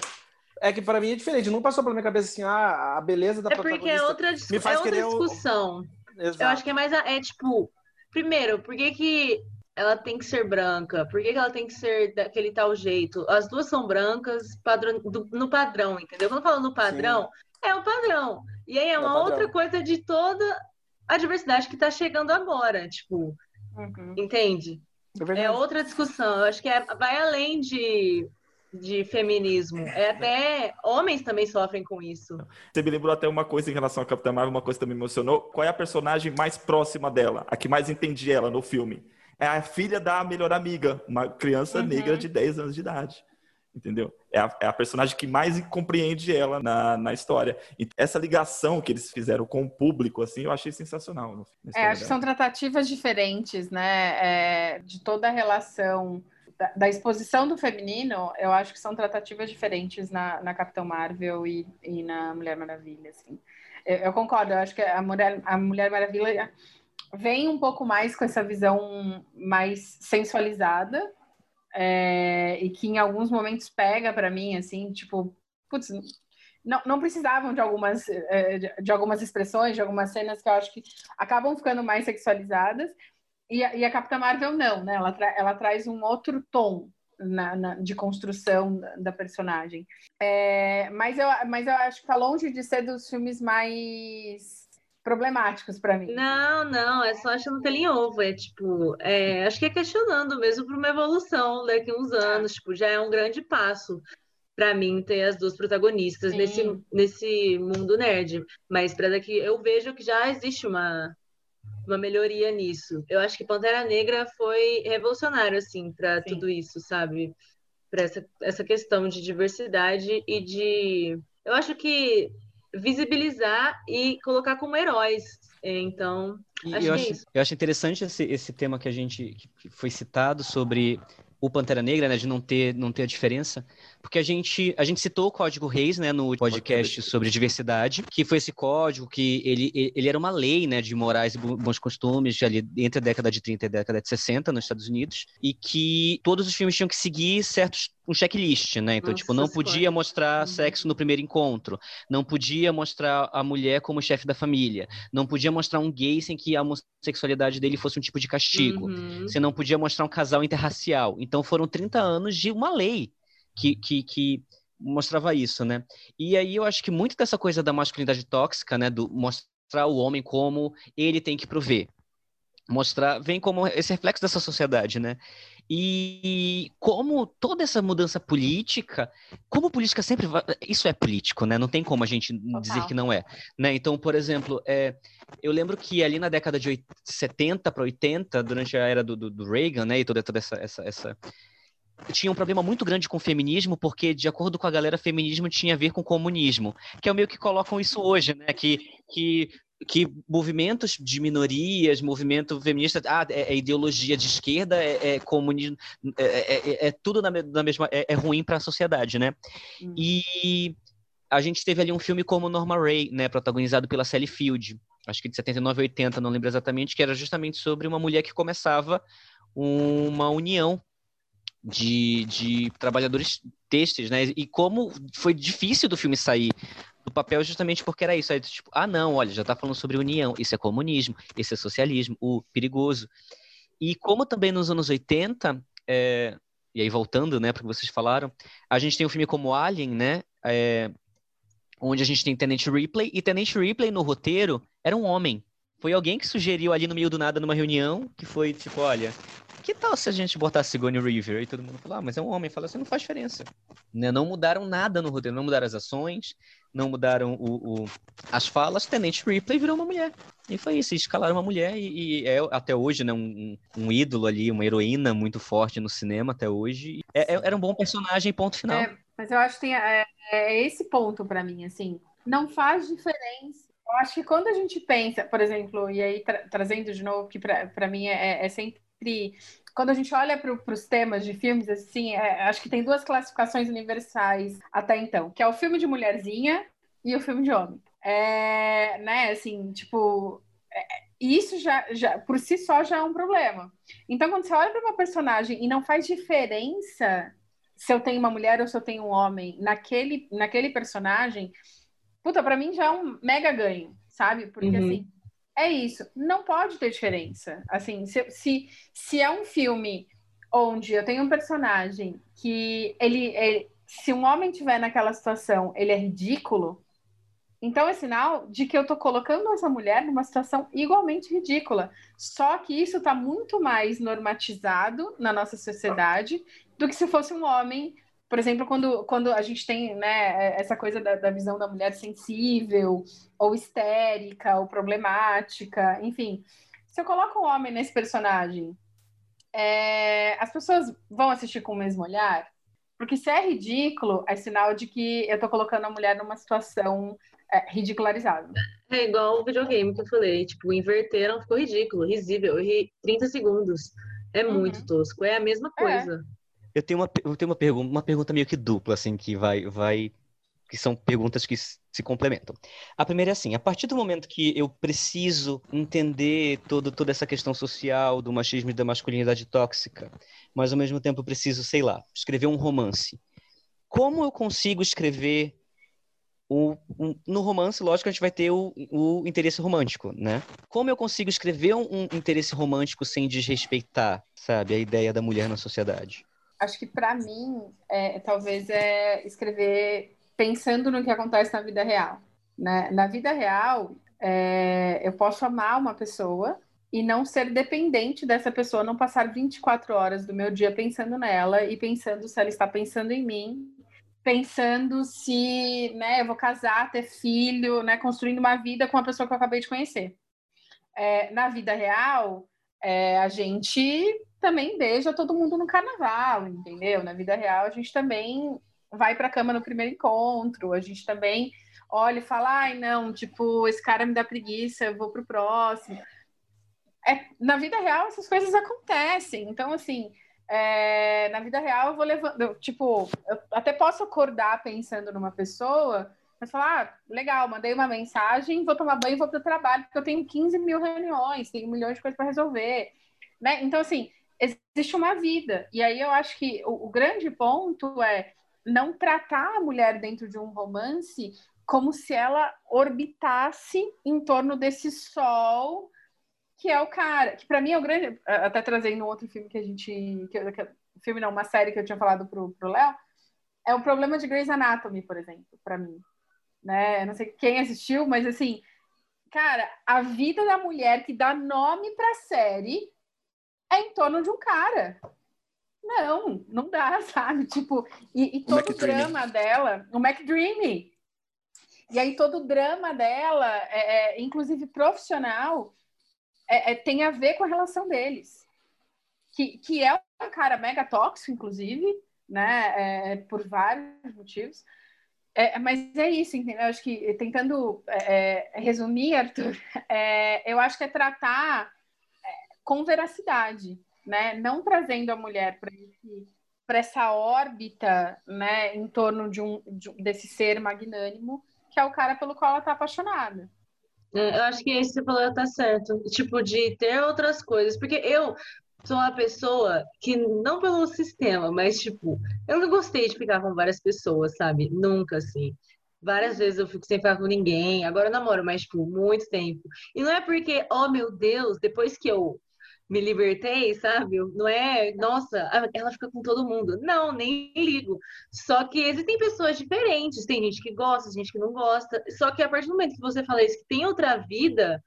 É que para mim é diferente, não passou pela minha cabeça assim, ah, a beleza da é porque é outra, me faz é outra discussão. O... Eu acho que é mais. A, é tipo, primeiro, por que, que ela tem que ser branca? Por que, que ela tem que ser daquele tal jeito? As duas são brancas padrão, do, no padrão, entendeu? Quando eu falo no padrão, Sim. é o padrão. E aí é uma outra coisa de toda a diversidade que está chegando agora, tipo, uhum. entende? É, é, outra discussão. Eu acho que é, vai além de, de feminismo. É até homens também sofrem com isso. Você me lembrou até uma coisa em relação a Capitã Marvel, uma coisa que também me emocionou. Qual é a personagem mais próxima dela, a que mais entende ela no filme? É a filha da melhor amiga, uma criança uhum. negra de 10 anos de idade. Entendeu? É a, é a, personagem que mais compreende ela na, na história. E essa ligação que eles fizeram com o público, assim, eu achei sensacional. É, acho que são tratativas diferentes, né? É, de toda a relação da, da, exposição do feminino, eu acho que são tratativas diferentes na, na Capitão Marvel e, e na Mulher Maravilha, assim. Eu, eu, concordo, eu acho que a Mulher, a Mulher Maravilha vem um pouco mais com essa visão mais sensualizada, é, e que em alguns momentos pega para mim, assim, tipo, putz, não, não precisavam de algumas, é, de algumas expressões, de algumas cenas que eu acho que acabam ficando mais sexualizadas, e a, e a Capitã Marvel não, né? Ela, tra ela traz um outro tom na, na, de construção da personagem. É, mas, eu, mas eu acho que tá longe de ser dos filmes mais problemáticos para mim. Não, não, é só achando telinha ovo. É tipo, é, acho que é questionando mesmo para uma evolução daqui a uns anos. Tipo, já é um grande passo para mim ter as duas protagonistas nesse, nesse mundo nerd. Mas para daqui eu vejo que já existe uma uma melhoria nisso. Eu acho que Pantera Negra foi revolucionário assim para tudo isso, sabe? Para essa, essa questão de diversidade e de eu acho que visibilizar e colocar como heróis. Então, acho eu, é acho, eu acho interessante esse, esse tema que a gente que foi citado sobre o Pantera Negra, né, de não ter, não ter a diferença, porque a gente, a gente citou o Código Reis, né, no podcast sobre diversidade, que foi esse código que ele, ele era uma lei, né, de morais e bons costumes ali entre a década de 30 e a década de 60 nos Estados Unidos, e que todos os filmes tinham que seguir certos um checklist, né? Então, Nossa, tipo, não podia mostrar uhum. sexo no primeiro encontro, não podia mostrar a mulher como chefe da família, não podia mostrar um gay sem que a homossexualidade dele fosse um tipo de castigo, uhum. você não podia mostrar um casal interracial. Então, foram 30 anos de uma lei que, que, que mostrava isso, né? E aí eu acho que muito dessa coisa da masculinidade tóxica, né? Do mostrar o homem como ele tem que prover. Mostrar, vem como esse reflexo dessa sociedade, né? E como toda essa mudança política, como política sempre vai, isso é político, né? Não tem como a gente Total. dizer que não é, né? Então, por exemplo, é, eu lembro que ali na década de 70 para 80, durante a era do, do, do, Reagan, né, e toda, toda essa, essa, essa tinha um problema muito grande com o feminismo, porque, de acordo com a galera, feminismo tinha a ver com comunismo, que é o meio que colocam isso hoje, né? Que, que que movimentos de minorias, movimento feminista, ah, é, é ideologia de esquerda, é, é comunismo, é, é, é, é tudo na, na mesma, é, ruim para a sociedade, né? Hum. E a gente teve ali um filme como Norma Ray, né, protagonizado pela Sally Field, acho que de 79 a 80, não lembro exatamente, que era justamente sobre uma mulher que começava uma união de, de trabalhadores têxteis, né? E como foi difícil do filme sair do papel justamente porque era isso. Aí, tipo, ah, não, olha, já está falando sobre união, isso é comunismo, isso é socialismo, o perigoso. E como também nos anos 80, é, e aí voltando, né, para que vocês falaram, a gente tem um filme como Alien, né, é, onde a gente tem Tenant Ripley, e Tenant Ripley no roteiro era um homem. Foi alguém que sugeriu ali no meio do nada, numa reunião, que foi tipo, olha, que tal se a gente botasse Sigourney River? E todo mundo falou, ah, mas é um homem. Fala assim, não faz diferença. Né? Não mudaram nada no roteiro, não mudaram as ações, não mudaram o, o... as falas. Tenente Ripley virou uma mulher. E foi isso, escalaram uma mulher e, e é até hoje, né, um, um, ídolo ali, uma heroína muito forte no cinema até hoje. É, é, era um bom personagem, ponto final. É, mas eu acho que tem, é, é esse ponto para mim, assim, não faz diferença eu acho que quando a gente pensa, por exemplo, e aí tra trazendo de novo, que para mim é, é, sempre. Quando a gente olha para os temas de filmes, assim, é, acho que tem duas classificações universais até então, que é o filme de mulherzinha e o filme de homem. É, né, assim, tipo, é, isso já, já, por si só, já é um problema. Então, quando você olha para uma personagem e não faz diferença se eu tenho uma mulher ou se eu tenho um homem naquele, naquele personagem, puta, pra mim já é um mega ganho, sabe? Porque uhum. assim, é isso. Não pode ter diferença. Assim, se, se, se é um filme onde eu tenho um personagem que ele, ele se um homem tiver naquela situação, ele é ridículo, então é sinal de que eu tô colocando essa mulher numa situação igualmente ridícula. Só que isso tá muito mais normatizado na nossa sociedade do que se fosse um homem por exemplo, quando, quando a gente tem né, essa coisa da, da visão da mulher sensível, ou histérica, ou problemática, enfim. Se eu coloco um homem nesse personagem, é, as pessoas vão assistir com o mesmo olhar? Porque se é ridículo, é sinal de que eu tô colocando a mulher numa situação é, ridicularizada. É igual o videogame que eu falei, tipo, inverteram, ficou ridículo, risível. Ri 30 segundos. É Uhum. muito tosco. É a mesma coisa. Eu tenho uma, eu tenho uma pergunta, uma pergunta meio que dupla, assim, que vai, vai, que são perguntas que se complementam. A primeira é assim, a partir do momento que eu preciso entender todo, toda essa questão social do machismo e da masculinidade tóxica, mas ao mesmo tempo preciso, sei lá, escrever um romance. Como eu consigo escrever o, um- no romance, lógico, a gente vai ter o, o interesse romântico, né? Como eu consigo escrever um, um interesse romântico sem desrespeitar, sabe, a ideia da mulher na sociedade? Acho que pra mim, é, talvez é escrever pensando no que acontece na vida real. Né? Na vida real, é, eu posso amar uma pessoa e não ser dependente dessa pessoa, não passar 24 horas do meu dia pensando nela e pensando se ela está pensando em mim, pensando se né, eu vou casar, ter filho, né, construindo uma vida com a pessoa que eu acabei de conhecer. É, na vida real, é, a gente também beija todo mundo no carnaval, entendeu? Na vida real, a gente também vai pra cama no primeiro encontro, a gente também olha e fala, ai, não, tipo, esse cara me dá preguiça, eu vou pro próximo. É, na vida real, essas coisas acontecem. Então, assim, é, na vida real, eu vou levando, tipo, eu até posso acordar pensando numa pessoa, mas falar, ah, legal, mandei uma mensagem, vou tomar banho e vou pro trabalho, porque eu tenho 15 mil reuniões, tenho milhões de coisas para resolver. Né? Então, assim, existe uma vida. E aí eu acho que o, o, grande ponto é não tratar a mulher dentro de um romance como se ela orbitasse em torno desse sol que é o cara, que para mim é o grande, até trazendo um outro filme que a gente, que, que, filme não, uma série que eu tinha falado pro, pro Léo, é o problema de Grey's Anatomy, por exemplo, para mim, né? Não sei quem assistiu, mas assim, cara, a vida da mulher que dá nome para série é em torno de um cara. Não, não dá, sabe? Tipo, e, e todo o drama dela, o McDreamy. E aí todo o drama dela, é, é, inclusive profissional, é, é, tem a ver com a relação deles. Que, que é um cara mega tóxico, inclusive, né? É, por vários motivos. É, mas é isso, entendeu? Eu acho que tentando resumir, Arthur, eu acho que é tratar com veracidade, né? Não trazendo a mulher para essa órbita, né, em torno de um, de, desse ser magnânimo, que é o cara pelo qual ela está apaixonada. É, eu acho que isso que você falou tá certo. Tipo, de ter outras coisas. Porque eu sou uma pessoa que, não pelo sistema, mas, tipo, eu não gostei de ficar com várias pessoas, sabe? Nunca, assim. Várias vezes eu fico sem ficar com ninguém. Agora eu namoro, mas, tipo, muito tempo. E não é porque, oh meu Deus, depois que eu me libertei, sabe? Não é, nossa, ela fica com todo mundo. Não, nem ligo. Só que existem pessoas diferentes, tem gente que gosta, gente que não gosta. Só que a partir do momento que você fala isso, que tem outra vida,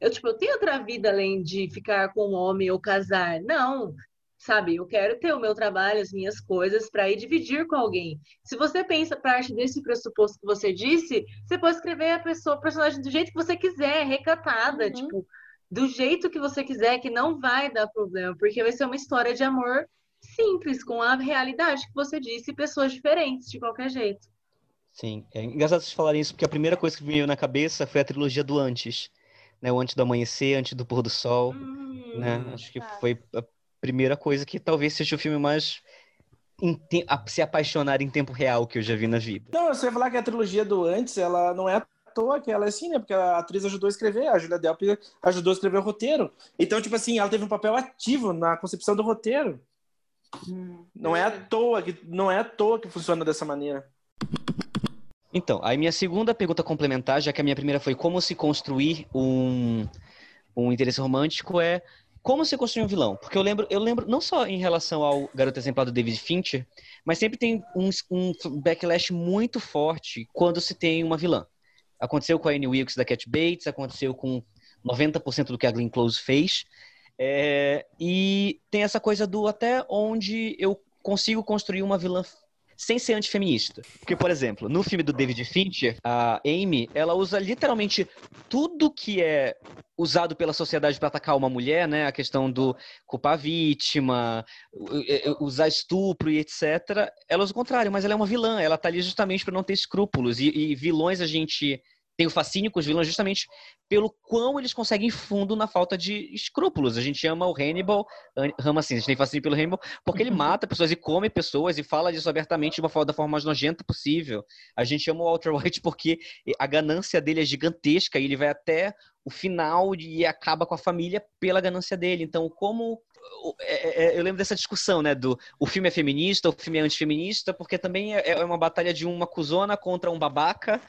eu, tipo, eu tenho outra vida além de ficar com um homem ou casar. Não, sabe? Eu quero ter o meu trabalho, as minhas coisas para ir dividir com alguém. Se você pensa parte desse pressuposto que você disse, você pode escrever a pessoa, o personagem do jeito que você quiser, recatada, uhum. tipo do jeito que você quiser, que não vai dar problema, porque vai ser uma história de amor simples, com a realidade que você disse, pessoas diferentes, de qualquer jeito. Sim, é engraçado vocês falarem isso, porque a primeira coisa que me veio na cabeça foi a trilogia do Antes, né? O Antes do Amanhecer, Antes do Pôr do Sol, hum, né? Acho que tá. foi a primeira coisa que talvez seja o filme mais se apaixonar em tempo real que eu já vi na vida. Não, eu só ia falar que a trilogia do Antes, ela não é toa que ela é assim, né? Porque a atriz ajudou a escrever, a Julia Delp ajudou a escrever o roteiro. Então, tipo assim, ela teve um papel ativo na concepção do roteiro. Hum, não é à toa que não é à toa que funciona dessa maneira. Então, aí minha segunda pergunta complementar, já que a minha primeira foi como se construir um, um interesse romântico, é como se construir um vilão? Porque eu lembro, eu lembro não só em relação ao Garoto Exemplar do David Fincher, mas sempre tem um, um backlash muito forte quando se tem uma vilã. Aconteceu com a Annie Wilkes da Cat Bates, aconteceu com 90% do que a Glenn Close fez. É, e tem essa coisa do até onde eu consigo construir uma vilã sem ser antifeminista. Porque, por exemplo, no filme do David Fincher, a Amy, ela usa literalmente tudo que é usado pela sociedade para atacar uma mulher, né? A questão do culpar a vítima, usar estupro e etc. Ela usa o contrário, mas ela é uma vilã. Ela tá ali justamente para não ter escrúpulos. E, e vilões a gente tem o fascínio com os vilões justamente pelo quão eles conseguem fundo na falta de escrúpulos. A gente ama o Hannibal, ama assim, a gente tem fascínio pelo Hannibal, porque ele mata pessoas e come pessoas e fala disso abertamente de uma forma, da forma mais nojenta possível. A gente ama o Walter White porque a ganância dele é gigantesca e ele vai até o final e acaba com a família pela ganância dele. Então, como é, é, eu lembro dessa discussão, né? Do o filme é feminista, o filme é antifeminista, porque também é, é uma batalha de uma cuzona contra um babaca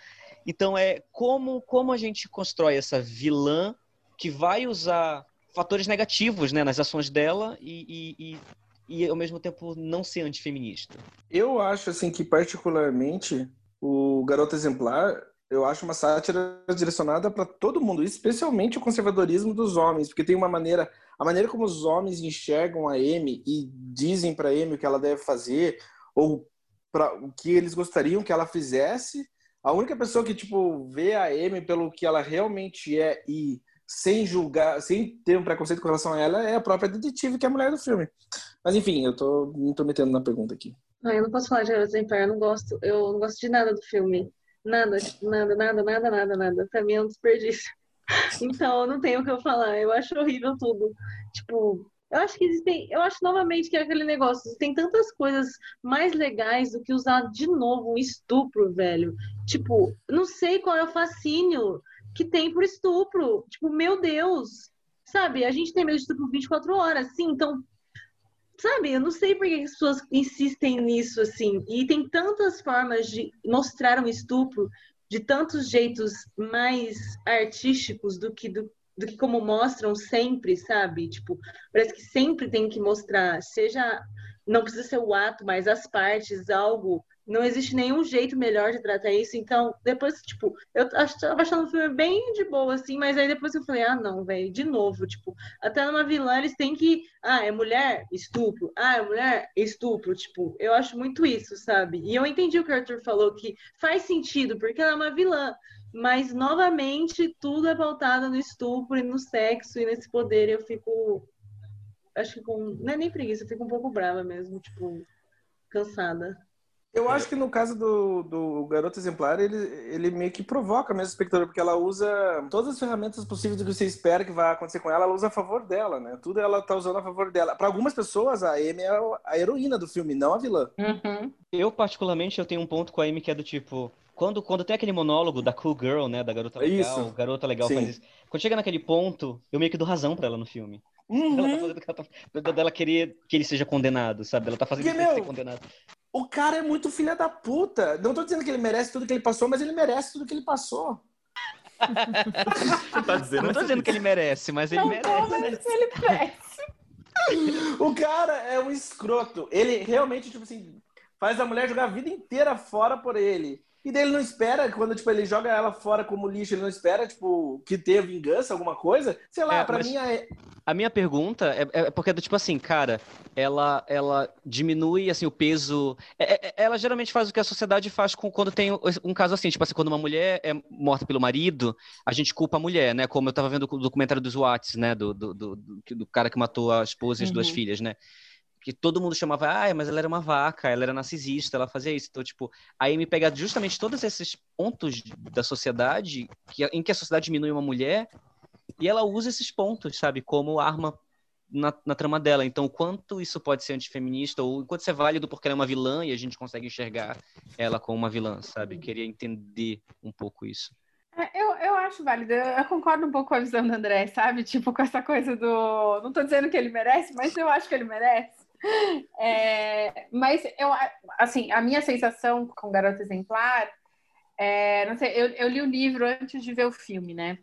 então é como como a gente constrói essa vilã que vai usar fatores negativos né, nas ações dela e, e, e, e ao mesmo tempo não ser antifeminista. Eu acho assim que particularmente o Garoto Exemplar eu acho uma sátira direcionada para todo mundo, especialmente o conservadorismo dos homens, porque tem uma maneira, a maneira como os homens enxergam a Amy e dizem para Amy o que ela deve fazer ou para o que eles gostariam que ela fizesse, a única pessoa que, tipo, vê a Amy pelo que ela realmente é e sem julgar, sem ter um preconceito com relação a ela, é a própria detetive, que é a mulher do filme. Mas enfim, eu tô me tô metendo na pergunta aqui. Eu não posso falar de Exemplar, eu não gosto, eu não gosto de nada do filme. Nada, nada, nada, nada, nada, nada. Pra mim é um desperdício. Então, eu não tenho o que eu falar. Eu acho horrível tudo. Tipo, eu acho que existem, eu acho novamente que é aquele negócio, tem tantas coisas mais legais do que usar de novo um estupro, velho. Tipo, não sei qual é o fascínio que tem por estupro. Tipo, meu Deus. Sabe, a gente tem medo de estupro 24 horas, sim, então sabe, eu não sei por que as pessoas insistem nisso assim. E tem tantas formas de mostrar um estupro de tantos jeitos mais artísticos do que do, do que como mostram sempre, sabe? Tipo, parece que sempre tem que mostrar, seja não precisa ser o ato, mas as partes, algo. Não existe nenhum jeito melhor de tratar isso. Então, depois, tipo, eu tava achando o filme bem de boa, assim, mas aí depois eu falei, ah, não, velho, de novo, tipo, até numa vilã eles têm que. Ah, é mulher? Estupro. Ah, é mulher? Estupro. Tipo, eu acho muito isso, sabe? E eu entendi o que o Arthur falou, que faz sentido, porque ela é uma vilã. Mas, novamente, tudo é pautado no estupro e no sexo e nesse poder. Eu fico. Acho que com. Não é nem preguiça, eu fico um pouco brava mesmo, tipo, cansada. Eu acho que no caso do, do Garoto Exemplar, ele, ele meio que provoca mesmo o espectador, porque ela usa todas as ferramentas possíveis do que você espera que vai acontecer com ela, ela usa a favor dela, né? Tudo ela tá usando a favor dela. Para algumas pessoas, a Amy é a heroína do filme, não a vilã. Uhum. Eu, particularmente, eu tenho um ponto com a Amy que é do tipo, quando, quando tem aquele monólogo da cool girl, né? Da garota legal, isso. garota legal Sim. faz isso. Quando chega naquele ponto, eu meio que dou razão pra ela no filme. Uhum. Ela tá fazendo o que ela tá... Dela querer que ele seja condenado, sabe? Ela tá fazendo ele meu, ser condenado. O cara é muito filha da puta. Não tô dizendo que ele merece tudo que ele passou, mas ele merece tudo que ele passou. tá dizendo não tô dizendo que ele merece, mas ele não merece. Tô, mas ele merece. o cara é um escroto. Ele realmente, tipo assim, faz a mulher jogar a vida inteira fora por ele. E daí ele não espera, quando tipo, ele joga ela fora como lixo, ele não espera, tipo, que tenha vingança, alguma coisa. Sei lá, é, pra mim é... A minha pergunta é, é porque, tipo assim, cara, ela, ela diminui, assim, o peso... É, é, ela geralmente faz o que a sociedade faz com, quando tem um caso assim, tipo assim, quando uma mulher é morta pelo marido, a gente culpa a mulher, né? Como eu tava vendo o documentário dos Watts, né? Do, do, do, do cara que matou a esposa e as uhum. duas filhas, né? Que todo mundo chamava, ah, mas ela era uma vaca, ela era narcisista, ela fazia isso. Então, tipo, aí me pega justamente todos esses pontos da sociedade que, em que a sociedade diminui uma mulher e ela usa esses pontos, sabe, como arma na, na trama dela. Então, quanto isso pode ser antifeminista ou quanto isso é válido porque ela é uma vilã e a gente consegue enxergar ela como uma vilã, sabe? Queria entender um pouco isso. É, eu, eu acho válido, eu concordo um pouco com a visão do André, sabe? Tipo, com essa coisa do. Não tô dizendo que ele merece, mas eu acho que ele merece. É, mas eu, assim, a minha sensação com Garota Exemplar, é, não sei, eu, eu, li o livro antes de ver o filme, né?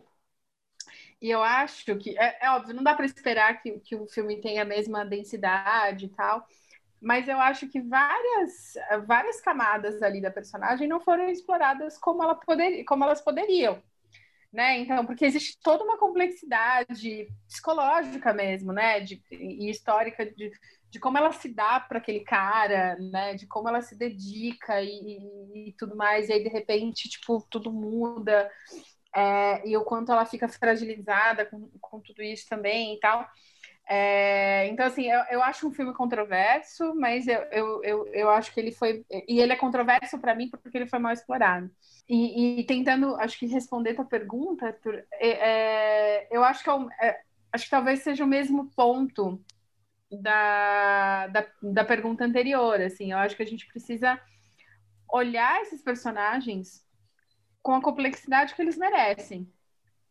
E eu acho que, é, é óbvio, não dá para esperar que, que o filme tenha a mesma densidade e tal, mas eu acho que várias, várias camadas ali da personagem não foram exploradas como, ela poder, como elas poderiam né? Então, porque existe toda uma complexidade psicológica mesmo, né? De, e histórica de, de como ela se dá para aquele cara, né? De como ela se dedica e, e, e, tudo mais. E aí, de repente, tipo, tudo muda. É, e o quanto ela fica fragilizada com, com tudo isso também e tal. É, então, assim, eu, eu acho um filme controverso, mas eu, eu, eu, eu acho que ele foi. E ele é controverso para mim porque ele foi mal explorado. E, e, tentando, acho que responder tua pergunta, Arthur, é, é eu acho que, é, é, acho que talvez seja o mesmo ponto da, da, da pergunta anterior. Assim, eu acho que a gente precisa olhar esses personagens com a complexidade que eles merecem.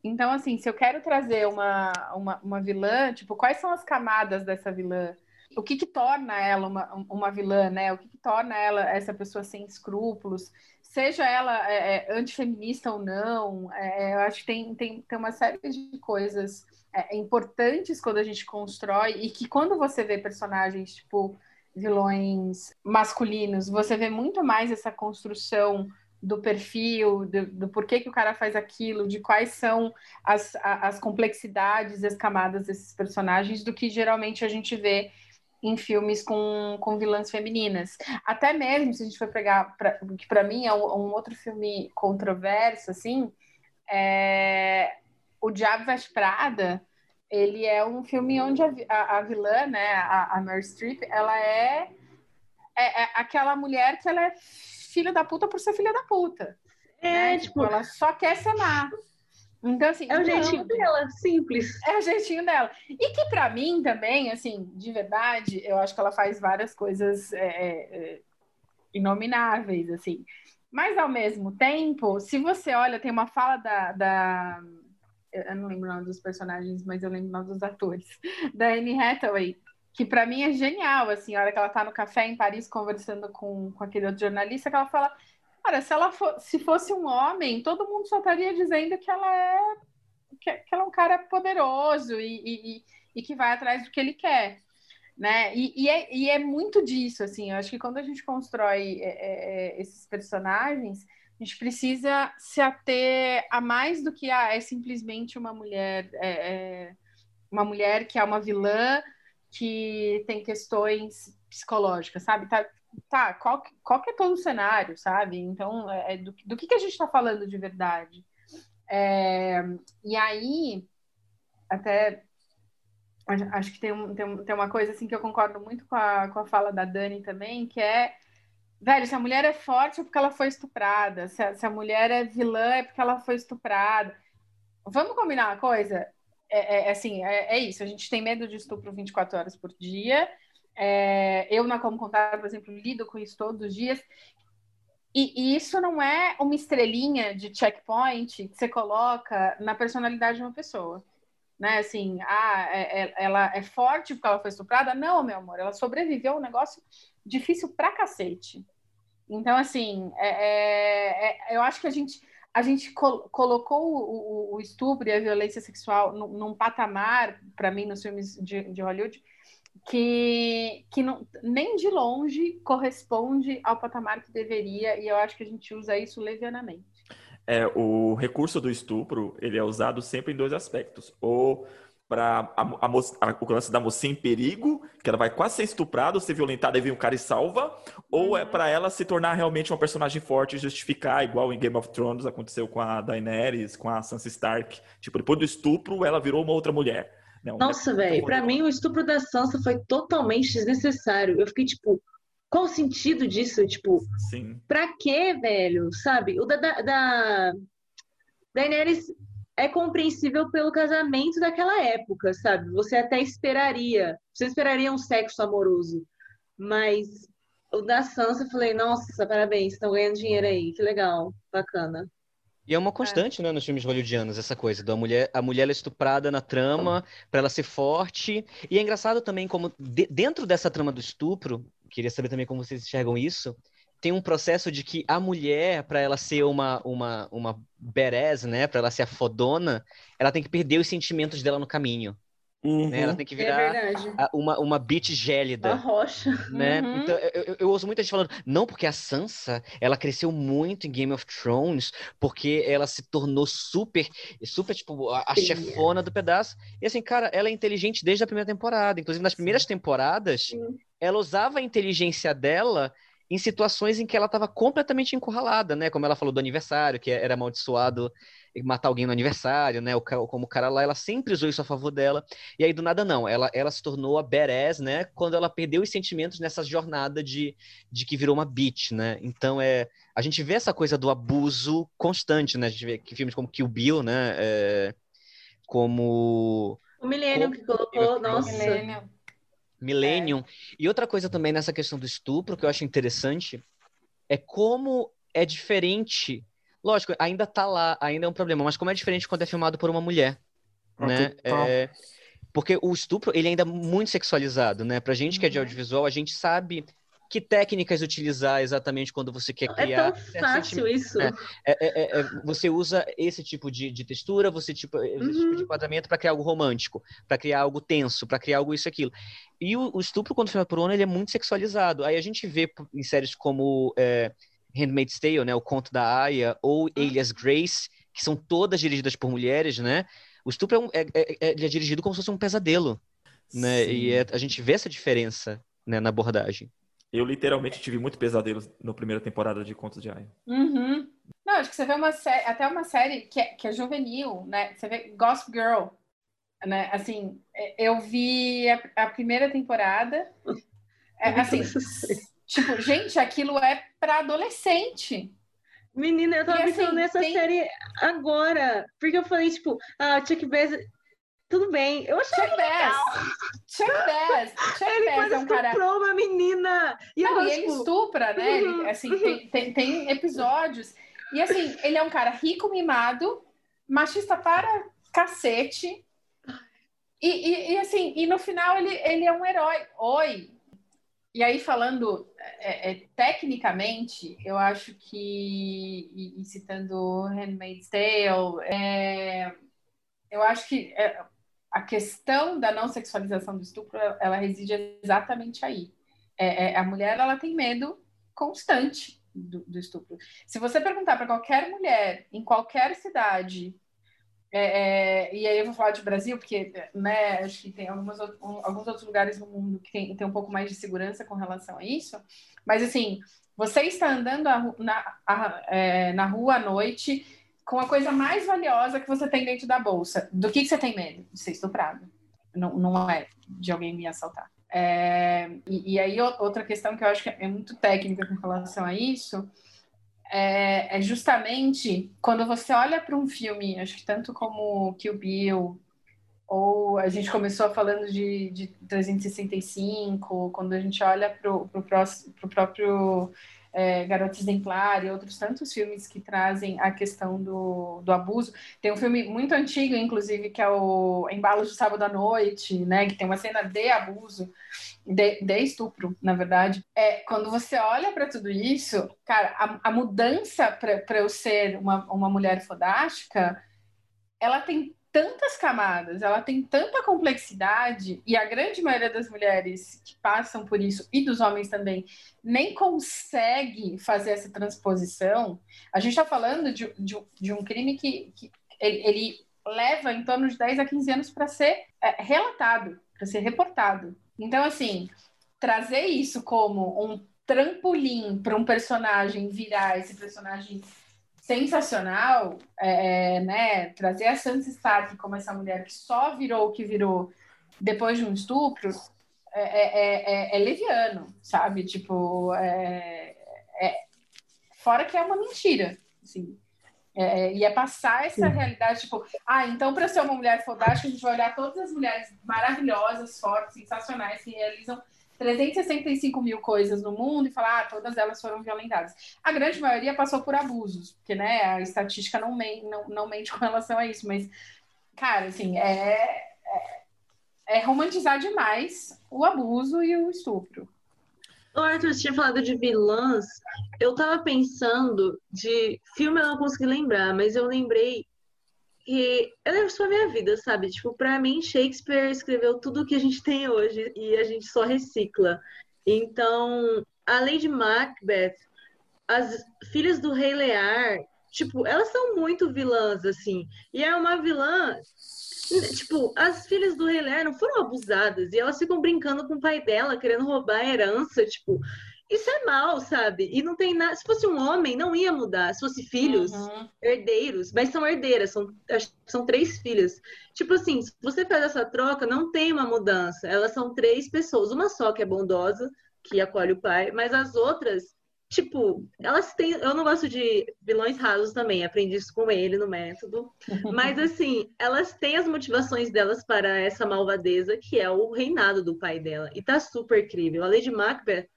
Então, assim, se eu quero trazer uma, uma, uma vilã, tipo, quais são as camadas dessa vilã? O que que torna ela uma, uma vilã, né? O que que torna ela essa pessoa sem escrúpulos? Seja ela é, é, antifeminista ou não, é, eu acho que tem, tem, tem uma série de coisas é, importantes quando a gente constrói e que quando você vê personagens, tipo, vilões masculinos, você vê muito mais essa construção do perfil, do, do, porquê que o cara faz aquilo, de quais são as, as complexidades, as camadas desses personagens, do que geralmente a gente vê em filmes com, com vilãs femininas. Até mesmo, se a gente for pegar, pra, que para mim é um, um, outro filme controverso, assim, é, O Diabo Veste Prada, ele é um filme onde a, a, a vilã, né, a, a Meryl Streep, ela é, é, é aquela mulher que ela é filha da puta por ser filha da puta. É, né? tipo, tipo, ela só quer ser má. Então, assim. É o jeitinho dela, simples. É o jeitinho dela. E que, para mim, também, assim, de verdade, eu acho que ela faz várias coisas é, é, inomináveis, assim. Mas, ao mesmo tempo, se você olha, tem uma fala da. da eu não lembro o nome dos personagens, mas eu lembro o nome dos atores. Da Anne Hathaway, que para mim é genial, assim, a hora que ela tá no café em Paris conversando com, com aquele outro jornalista, que ela fala, cara, se ela se fosse um homem, todo mundo só estaria dizendo que ela é que, que ela é um cara poderoso e, e, e, que vai atrás do que ele quer, né? E, e, é, e é muito disso, assim, eu acho que quando a gente constrói é, é, é esses personagens, a gente precisa se ater a mais do que ah, é simplesmente uma mulher, é, é uma mulher que é uma vilã que tem questões psicológicas, sabe? Tá, tá qual, qual que é todo o cenário, sabe? Então, é, é do, do que, que a gente está falando de verdade? É, e aí, até acho que tem, tem, tem uma coisa assim que eu concordo muito com a, com a fala da Dani também, que é velho, se a mulher é forte é porque ela foi estuprada, se a, se a mulher é vilã é porque ela foi estuprada. Vamos combinar uma coisa? É, é, é, assim, é, é, isso. A gente tem medo de estupro 24 horas por dia. É, eu, na Como Contar, por exemplo, lido com isso todos os dias. E, e, isso não é uma estrelinha de checkpoint que você coloca na personalidade de uma pessoa. Né? Assim, ah, é, ela é forte porque ela foi estuprada? Não, meu amor, ela sobreviveu a um negócio difícil pra cacete. Então, assim, eu acho que a gente a gente col colocou o, o, estupro e a violência sexual num, num patamar, para mim, nos filmes de, de Hollywood, que, que não, nem de longe corresponde ao patamar que deveria, e eu acho que a gente usa isso levianamente. É, o recurso do estupro, ele é usado sempre em dois aspectos. Ou para a, a, a, o lance da mocinha em perigo, que ela vai quase ser estuprada, ser violentada e vem um cara e salva, ou é uhum. para ela se tornar realmente uma personagem forte e justificar, igual em Game of Thrones aconteceu com a Daenerys, com a Sansa Stark. Tipo, depois do estupro, ela virou uma outra mulher. Né? Nossa, velho, para mim o estupro da Sansa foi totalmente desnecessário. Eu fiquei tipo, qual o sentido disso? Tipo, Sim. pra quê, velho? Sabe? O da, da, da Daenerys é compreensível pelo casamento daquela época, sabe? Você até esperaria, você esperaria um sexo amoroso, mas o da Sansa, eu falei, nossa, parabéns, estão ganhando dinheiro aí, que legal, bacana. E é uma constante, é. né, nos filmes hollywoodianos, essa coisa da mulher, a mulher é estuprada na trama para ela ser forte. E é engraçado também como de, dentro dessa trama do estupro, queria saber também como vocês enxergam isso, tem um processo de que a mulher, para ela ser uma, uma, uma badass, né? Para ela ser a fodona, ela tem que perder os sentimentos dela no caminho. Uhum. Né? Ela tem que é virar é uma, uma bitch gélida. Uma rocha. Né? Uhum. Então, eu, eu, ouço muita gente falando, não, porque a Sansa, ela cresceu muito em Game of Thrones, porque ela se tornou super, super, tipo, a, a chefona do pedaço. E assim, cara, ela é inteligente desde a primeira temporada. Inclusive, nas primeiras temporadas, Sim. ela usava a inteligência dela em situações em que ela estava completamente encurralada, né? Como ela falou do aniversário, que era amaldiçoado matar alguém no aniversário, né? O, como o cara lá, ela sempre usou isso a favor dela. E aí, do nada, não. Ela, ela se tornou a badass, né? Quando ela perdeu os sentimentos nessa jornada de, de que virou uma bitch, né? Então, é... A gente vê essa coisa do abuso constante, né? A gente vê que filmes como Kill Bill, né? É, como... O Millennium que colocou, nossa. Millennium. Millennium. E outra coisa também nessa questão do estupro que eu acho interessante é como é diferente. Lógico, ainda tá lá, ainda é um problema, mas como é diferente quando é filmado por uma mulher, Ah, né? É, porque o estupro, ele ainda é muito sexualizado, né? Pra gente que é de Uhum. audiovisual, a gente sabe que técnicas utilizar exatamente quando você quer É criar tão certo fácil isso. É. É, é, é, é, você usa esse tipo de, de textura, você tipo, esse tipo Uhum. de enquadramento para criar algo romântico, para criar algo tenso, para criar algo isso e aquilo. E o, o estupro, quando filma por ONU, ele é muito sexualizado. Aí a gente vê em séries como é, Handmaid's Tale, né, o Conto da Aya, ou Alias Grace, que são todas dirigidas por mulheres, né? O estupro é, um- é- é- é- é dirigido como se fosse um pesadelo, né? Sim. E é- a gente vê essa diferença né, na abordagem. Eu literalmente tive muito pesadelos na primeira temporada de Contos de Aya. Uhum. Não, acho que você vê uma série, até uma série que é, que é juvenil, né? Você vê Gossip Girl, né? Assim, é, eu vi a, a primeira temporada, é, assim, tipo, gente, aquilo é para adolescente. Menina, eu tava E, assim, pensando nessa tem- série agora. Porque eu falei, tipo, ah, Chuck Bass, tudo bem. Eu achei Chuck Bass, Chuck Bass, Chuck ele Bass é um cara estuprou uma menina. E Não, e ele tipo, estupra, né? Ele, uhum, assim, tem, tem, tem episódios. E assim, ele é um cara rico, mimado, machista para cacete. E, e, e, assim, e no final ele, ele é um herói. Oi! E aí, falando é, é, tecnicamente, eu acho que, e, e citando Handmaid's Tale, é, eu acho que é, a questão da não sexualização do estupro, ela reside exatamente aí. É, é, a mulher ela tem medo constante do, do estupro. Se você perguntar para qualquer mulher em qualquer cidade, é, é, e aí eu vou falar de Brasil, porque né, acho que tem algumas, um- alguns outros lugares no mundo que tem, tem um pouco mais de segurança com relação a isso, mas assim, você está andando a na, a- é, na rua à noite com a coisa mais valiosa que você tem dentro da bolsa. Do que, que você tem medo? De ser estuprado. Não, não é de alguém me assaltar. É, e, e aí, outra questão que eu acho que é muito técnica com relação a isso é, é justamente quando você olha para um filme, acho que tanto como Kill Bill, ou a gente começou falando de, de 365, quando a gente olha para o próprio é, Garota Exemplar e outros tantos filmes que trazem a questão do, do abuso. Tem um filme muito antigo, inclusive, que é o Embalos de Sábado à Noite, né? Que tem uma cena de abuso, de, de estupro, na verdade. É, quando você olha para tudo isso, cara, a, a mudança para eu ser uma, uma mulher fodástica, ela tem tantas camadas, ela tem tanta complexidade, e a grande maioria das mulheres que passam por isso, e dos homens também, nem consegue fazer essa transposição. A gente está falando de, de, de, um crime que, que ele, ele, leva em torno de 10 a 15 anos para ser é, relatado, para ser reportado. Então, assim, trazer isso como um trampolim para um personagem virar esse personagem sensacional, é, né? Trazer a Sansa Stark como essa mulher que só virou o que virou depois de um estupro é, é, é leviano, sabe? Tipo, é, fora que é uma mentira, assim. e é passar essa Sim. realidade, tipo, ah, então para ser uma mulher fodástica, a gente vai olhar todas as mulheres maravilhosas, fortes, sensacionais, que realizam 365 mil coisas no mundo e falar, ah, todas elas foram violentadas. A grande maioria passou por abusos, porque, né, a estatística não, mente, não, não mente com relação a isso, mas, cara, assim, é, é, é romantizar demais o abuso e o estupro. O Arthur tinha falado de vilãs, eu tava pensando de filme eu não consegui lembrar, mas eu lembrei que eu pra minha vida, sabe? Tipo, pra mim, Shakespeare escreveu tudo o que a gente tem hoje e a gente só recicla. Então, a Lady Macbeth, as filhas do Rei Lear, tipo, elas são muito vilãs, assim. E é uma vilã. Tipo, as filhas do Rei Lear não foram abusadas e elas ficam brincando com o pai dela, querendo roubar a herança, tipo. Isso é mal, sabe? E não tem nada. Se fosse um homem, não ia mudar. Se fosse filhos, Uhum. herdeiros, mas são herdeiras, são, são três filhas. Tipo assim, se você faz essa troca, não tem uma mudança. Elas são três pessoas. Uma só que é bondosa, que acolhe o pai, mas as outras, tipo, elas têm. Eu não gosto de vilões rasos também, aprendi isso com ele no método. Mas assim, elas têm as motivações delas para essa malvadeza, que é o reinado do pai dela. E tá super incrível. A Lady Macbeth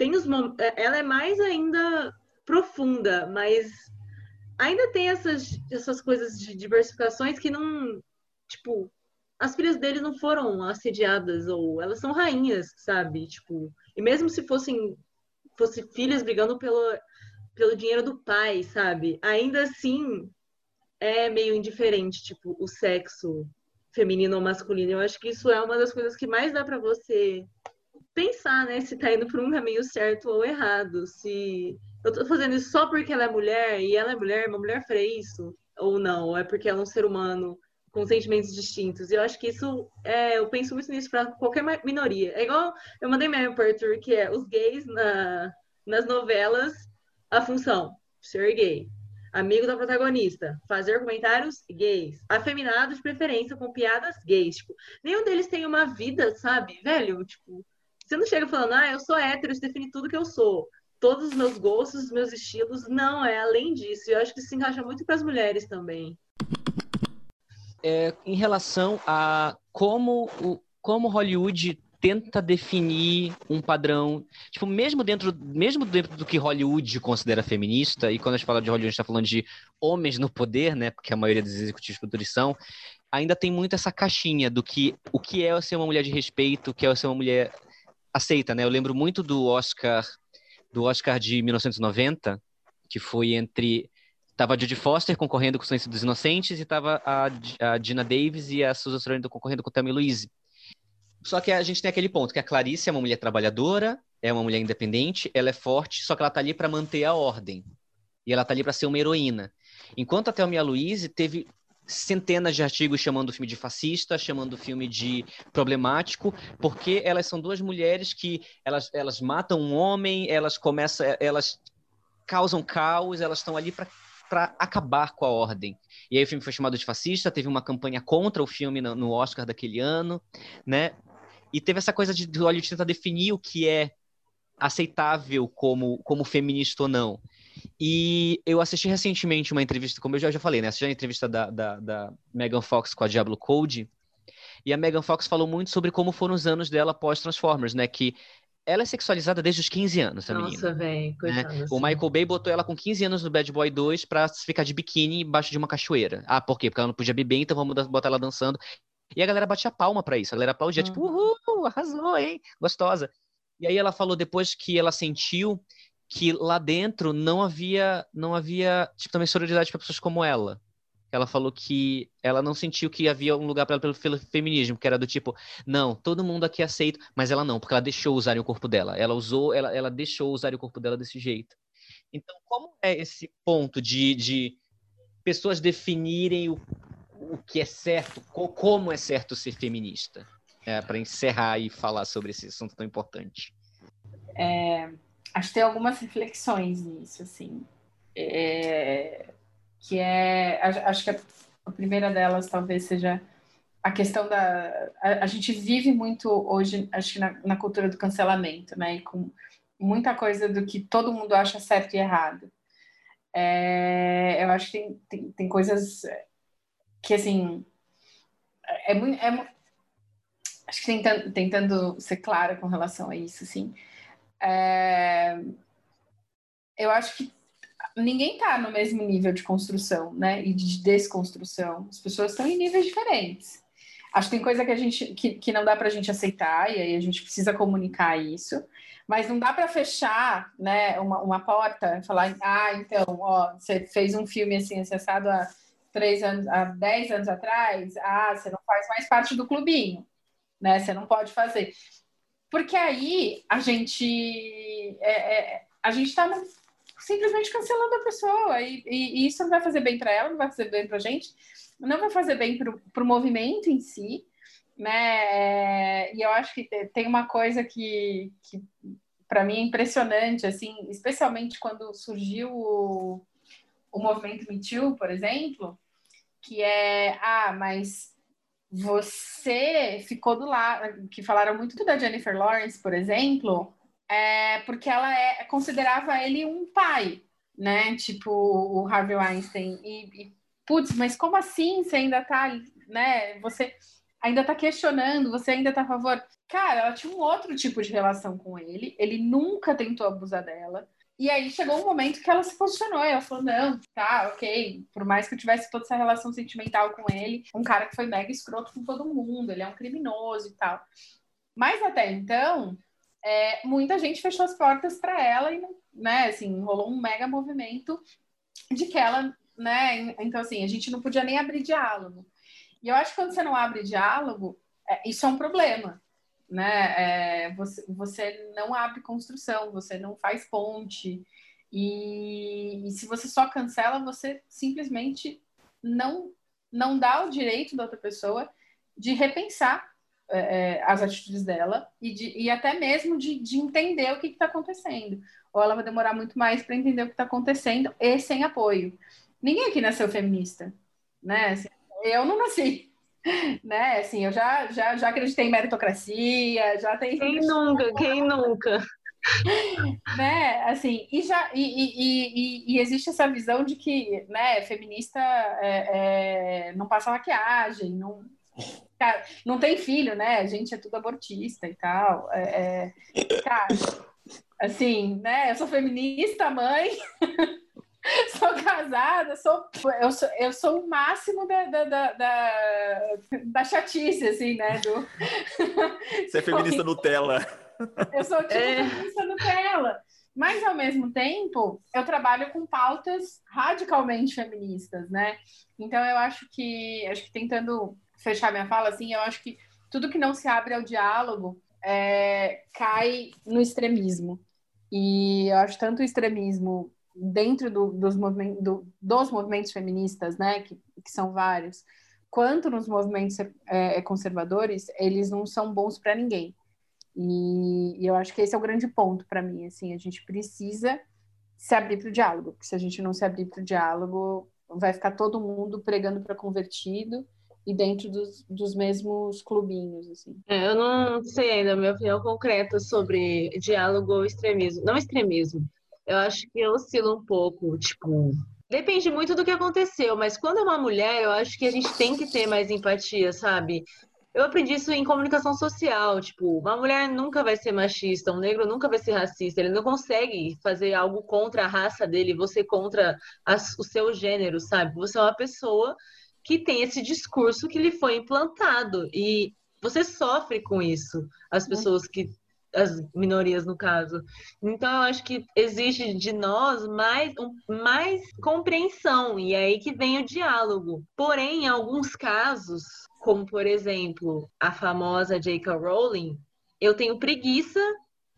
tem os mom- ela é mais ainda profunda, mas ainda tem essas, essas coisas de diversificações que não, tipo, as filhas dele não foram assediadas ou elas são rainhas, sabe? Tipo, e mesmo se fossem fosse filhas brigando pelo pelo dinheiro do pai, sabe? Ainda assim é meio indiferente, tipo, o sexo feminino ou masculino. Eu acho que isso é uma das coisas que mais dá pra você pensar, né, se tá indo por um caminho certo ou errado, se eu tô fazendo isso só porque ela é mulher e ela é mulher, uma mulher faria isso ou não, ou é porque ela é um ser humano com sentimentos distintos. E eu acho que isso é, eu penso muito nisso para qualquer minoria. É igual eu mandei meme pro Arthur, que é os gays na, nas novelas, a função, ser gay. Amigo da protagonista, fazer comentários gays. Afeminado de preferência com piadas gays. Tipo, nenhum deles tem uma vida, sabe? Velho, tipo, você não chega falando, ah, eu sou hétero, isso define tudo que eu sou. Todos os meus gostos, os meus estilos. Não, é além disso. Eu acho que se encaixa muito para as mulheres também. É, em relação a como, o, como Hollywood tenta definir um padrão, tipo, mesmo dentro, mesmo dentro do que Hollywood considera feminista, e quando a gente fala de Hollywood, a gente está falando de homens no poder, né, porque a maioria dos executivos produtores são, ainda tem muito essa caixinha do que o que é ser uma mulher de respeito, o que é ser uma mulher aceita, né? Eu lembro muito do Oscar, do Oscar de 1990, que foi entre Tava a Judy Foster concorrendo com Silêncio dos Inocentes e tava a, a Dina Davis e a Susan Sarandon concorrendo com Tammy Louise. Só que a gente tem aquele ponto que a Clarice é uma mulher trabalhadora, é uma mulher independente, ela é forte, só que ela tá ali para manter a ordem. E ela tá ali para ser uma heroína. Enquanto a Thelma Louise teve centenas de artigos chamando o filme de fascista, chamando o filme de problemático, porque elas são duas mulheres que elas, elas matam um homem, elas começam, elas causam caos, elas estão ali para para acabar com a ordem. E aí o filme foi chamado de fascista, teve uma campanha contra o filme no, no Oscar daquele ano, né? E teve essa coisa de Hollywood tentar definir o que é aceitável como, como feminista ou não. E eu assisti recentemente uma entrevista, como eu já, já falei, né? Assisti a entrevista da, da, da Megan Fox com a Diablo Code. E a Megan Fox falou muito sobre como foram os anos dela pós-Transformers, né? Que ela é sexualizada desde os 15 anos, essa menina. Nossa, velho, coitada. Né? assim. O Michael Bay botou ela com 15 anos no Bad Boy 2 pra ficar de biquíni embaixo de uma cachoeira. Ah, por quê? Porque ela não podia beber, então vamos botar ela dançando. E a galera batia palma pra isso. A galera aplaudia, tipo, uhul, arrasou, hein? Gostosa. E aí ela falou depois que ela sentiu que lá dentro não havia, não havia, tipo, também sororidade para pessoas como ela. Ela falou que ela não sentiu que havia um lugar para ela pelo, feminismo, que era do tipo, não, todo mundo aqui aceita, mas ela não, porque ela deixou usarem o corpo dela. Ela usou, ela, ela deixou usarem o corpo dela desse jeito. Então, como é esse ponto de, de pessoas definirem o, o que é certo, co- como é certo ser feminista? É, para encerrar e falar sobre esse assunto tão importante. Acho que tem algumas reflexões nisso, assim. É, que é, acho que a, primeira delas talvez seja a questão da. A, a gente vive muito hoje, acho que na, na cultura do cancelamento, né? E com muita coisa do que todo mundo acha certo e errado. É, eu acho que tem, tem, tem coisas que, assim. É muito. É, acho que tentando, tentando ser clara com relação a isso, assim. É, eu acho que ninguém está no mesmo nível de construção, né? E de desconstrução. As pessoas estão em níveis diferentes. Acho que tem coisa que a gente que, que não dá para a gente aceitar e aí a gente precisa comunicar isso, mas não dá para fechar, né? Uma, uma porta e falar, ah, então, ó, você fez um filme assim acessado há três anos, há dez anos atrás, ah, você não faz mais parte do clubinho, né? Você não pode fazer Porque aí a gente é, é, a gente está simplesmente cancelando a pessoa e, e, e, isso não vai fazer bem para ela, não vai fazer bem para a gente, não vai fazer bem para o movimento em si, né? E eu acho que tem uma coisa que, que para mim é impressionante, assim, especialmente quando surgiu o, o movimento Me Too, por exemplo, que é, ah, mas você ficou do lado, que falaram muito da Jennifer Lawrence, por exemplo, é porque ela é, considerava ele um pai, né? Tipo o Harvey Weinstein. E, e putz, mas como assim você ainda tá, né? Você ainda tá questionando, você ainda tá a favor. Cara, ela tinha um outro tipo de relação com ele, ele nunca tentou abusar dela. E aí chegou um momento que ela se posicionou, ela falou: não, tá, ok. Por mais que eu tivesse toda essa relação sentimental com ele, um cara que foi mega escroto com todo mundo, ele é um criminoso e tal. Mas até então, é, muita gente fechou as portas para ela e, né, assim, rolou um mega movimento de que ela, né, então assim, a gente não podia nem abrir diálogo. E eu acho que quando você não abre diálogo, é, isso é um problema, né? É, você, você não abre construção, você não faz ponte. E, e, se você só cancela, você simplesmente não, não dá o direito da outra pessoa de repensar é, é as atitudes dela e, de, e até mesmo de, de entender o que está acontecendo. Ou ela vai demorar muito mais para entender o que está acontecendo e sem apoio. Ninguém aqui nasceu feminista, né? Assim, eu não nasci né? Assim, eu já, já, já acreditei em meritocracia, já tem. Quem nunca? Quem nunca? né? Assim, e já e, e, e, e, existe essa visão de que, né, feminista é, é, não passa maquiagem, não cara, não tem filho, né? A gente é tudo abortista e tal. É, é cara, assim, né? Eu sou feminista, mãe. sou casada, sou, eu, sou, eu sou o máximo da, da, da, da, da chatice, assim, né? Do... Você é feminista Nutella. Eu sou tipo é. feminista Nutella. Mas, ao mesmo tempo, eu trabalho com pautas radicalmente feministas, né? Então, eu acho que, acho que tentando fechar minha fala, assim, eu acho que tudo que não se abre ao diálogo é, cai no extremismo. E eu acho tanto o extremismo dentro do, dos, movimentos, do, dos movimentos feministas, né, que, que são vários, quanto nos movimentos é, é conservadores, eles não são bons para ninguém. E, e, eu acho que esse é o grande ponto para mim. Assim, a gente precisa se abrir para o diálogo, porque se a gente não se abrir para o diálogo, vai ficar todo mundo pregando para convertido e dentro dos, dos mesmos clubinhos, assim. É, eu não sei ainda a minha opinião concreta sobre diálogo ou extremismo. Não extremismo, eu acho que eu oscilo um pouco, tipo. Depende muito do que aconteceu, mas quando é uma mulher, eu acho que a gente tem que ter mais empatia, sabe? Eu aprendi isso em comunicação social, tipo, uma mulher nunca vai ser machista, um negro nunca vai ser racista, ele não consegue fazer algo contra a raça dele, você contra o seu gênero, sabe? Você é uma pessoa que tem esse discurso que lhe foi implantado e você sofre com isso. As pessoas que as minorias no caso. Então eu acho que exige de nós mais, um, mais compreensão e é aí que vem o diálogo. Porém, em alguns casos, como por exemplo a famosa J.K. Rowling, eu tenho preguiça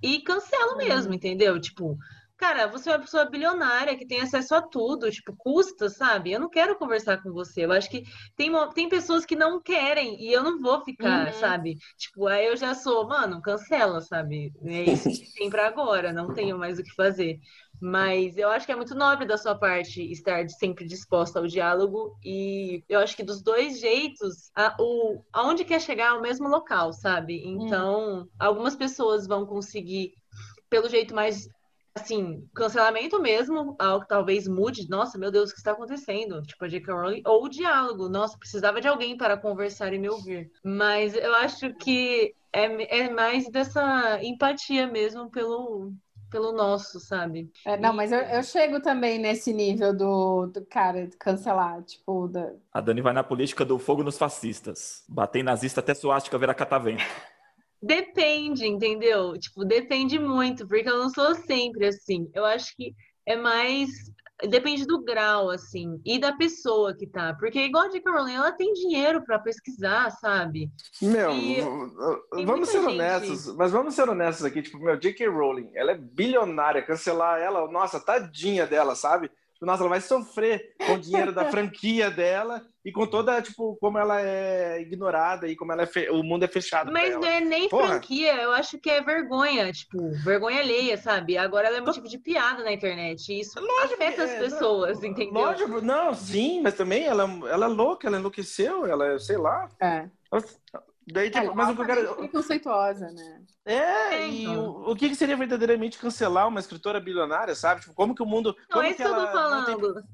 e cancelo mesmo, uhum. entendeu? Tipo, cara, você é uma pessoa bilionária que tem acesso a tudo, tipo, custa, sabe? Eu não quero conversar com você. Eu acho que tem, tem pessoas que não querem e eu não vou ficar, uhum. sabe? Tipo, aí eu já sou, mano, cancela, sabe? É isso que tem pra agora, não tenho mais o que fazer. Mas eu acho que é muito nobre da sua parte estar sempre disposta ao diálogo e eu acho que dos dois jeitos, a, o, aonde quer chegar é o mesmo local, sabe? Então, algumas pessoas vão conseguir pelo jeito mais assim, cancelamento mesmo, algo que talvez mude, nossa, meu Deus, o que está acontecendo? Tipo, a J.K. Rowling, ou o diálogo, nossa, precisava de alguém para conversar e me ouvir. Mas eu acho que é, é mais dessa empatia mesmo pelo, pelo nosso, sabe? É, não, mas eu, eu, chego também nesse nível do, do cara de cancelar, tipo. Da... A Dani vai na política do fogo nos fascistas. Bater nazista até suástica virar catavento. Depende, entendeu? Tipo, depende muito, porque eu não sou sempre assim. Eu acho que é mais depende do grau, assim, e da pessoa que tá. Porque igual a J.K. Rowling, ela tem dinheiro pra pesquisar, sabe? Meu, E vamos ser gente- honestos, mas vamos ser honestos aqui, tipo, meu, J.K. Rowling, ela é bilionária, cancelar ela, nossa, tadinha dela, sabe? Nossa, ela vai sofrer com o dinheiro da franquia dela e com toda, tipo, como ela é ignorada e como ela é fe- o mundo é fechado Mas ela. não é nem Porra. franquia, eu acho que é vergonha, tipo, vergonha alheia, sabe? Agora ela é motivo de piada na internet. E isso afeta as é, pessoas, entendeu? Lógico, não, sim, mas também ela, ela é louca, ela enlouqueceu, ela, é, sei lá. É. Daí, tipo, Ela mas o que eu é quero. preconceituosa, né? É, É, e então. o, o que que seria verdadeiramente cancelar uma escritora bilionária, sabe? Tipo, como que o mundo. Não, como é isso que eu tô ela não tem- falando.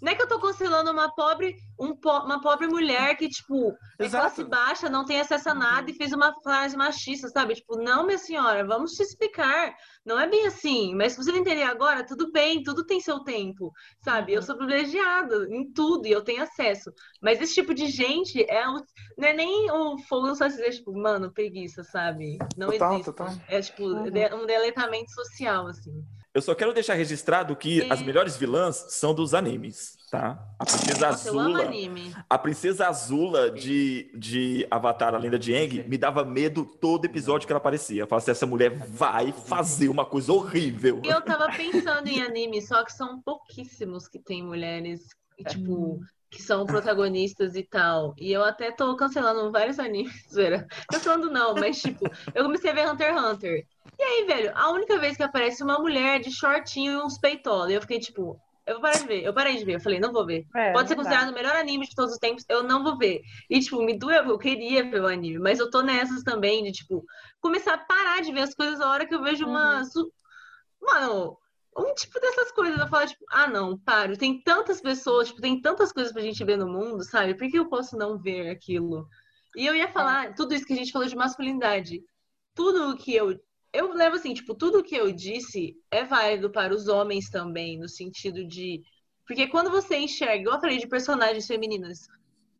Não é que eu tô cancelando uma pobre, um po- uma pobre mulher que, tipo, é classe baixa, não tem acesso a nada e fez uma frase machista, sabe? Tipo, não, minha senhora, vamos te explicar. Não é bem assim, mas se você não entender agora, tudo bem, tudo tem seu tempo, sabe? Eu sou privilegiada em tudo e eu tenho acesso. Mas esse tipo de gente é o, não é nem o fogo só dizer, tipo, mano, preguiça, sabe? Não Total, existe. total. É, tipo, Uhum. um deletamento social, assim. Eu só quero deixar registrado que É. as melhores vilãs são dos animes, tá? A princesa Nossa, eu amo Azula, anime. a princesa Azula de, de Avatar, a Lenda de Aang, me dava medo todo episódio que ela aparecia. Eu falava assim, essa mulher vai fazer uma coisa horrível. E eu tava pensando em anime, só que são pouquíssimos que tem mulheres, e, tipo, que são protagonistas e tal. E eu até tô cancelando vários animes. Cancelando não, mas tipo, eu comecei a ver Hunter x Hunter. E aí, velho, a única vez que aparece uma mulher de shortinho e uns peitolos, eu fiquei tipo, eu vou parar de ver, eu parei de ver, eu falei, não vou ver. É, Pode ser considerado o melhor anime de todos os tempos, eu não vou ver. E, tipo, me doeu, eu queria ver o anime, mas eu tô nessas também de, tipo, começar a parar de ver as coisas a hora que eu vejo uma. su- Mano, um tipo dessas coisas, eu falo, tipo, ah, não, paro. Tem tantas pessoas, tipo, tem tantas coisas pra gente ver no mundo, sabe? Por que eu posso não ver aquilo? E eu ia falar tudo isso que a gente falou de masculinidade. Tudo o que eu. Eu levo assim, tipo, tudo o que eu disse é válido para os homens também, no sentido de. Porque quando você enxerga, igual eu falei de personagens femininas,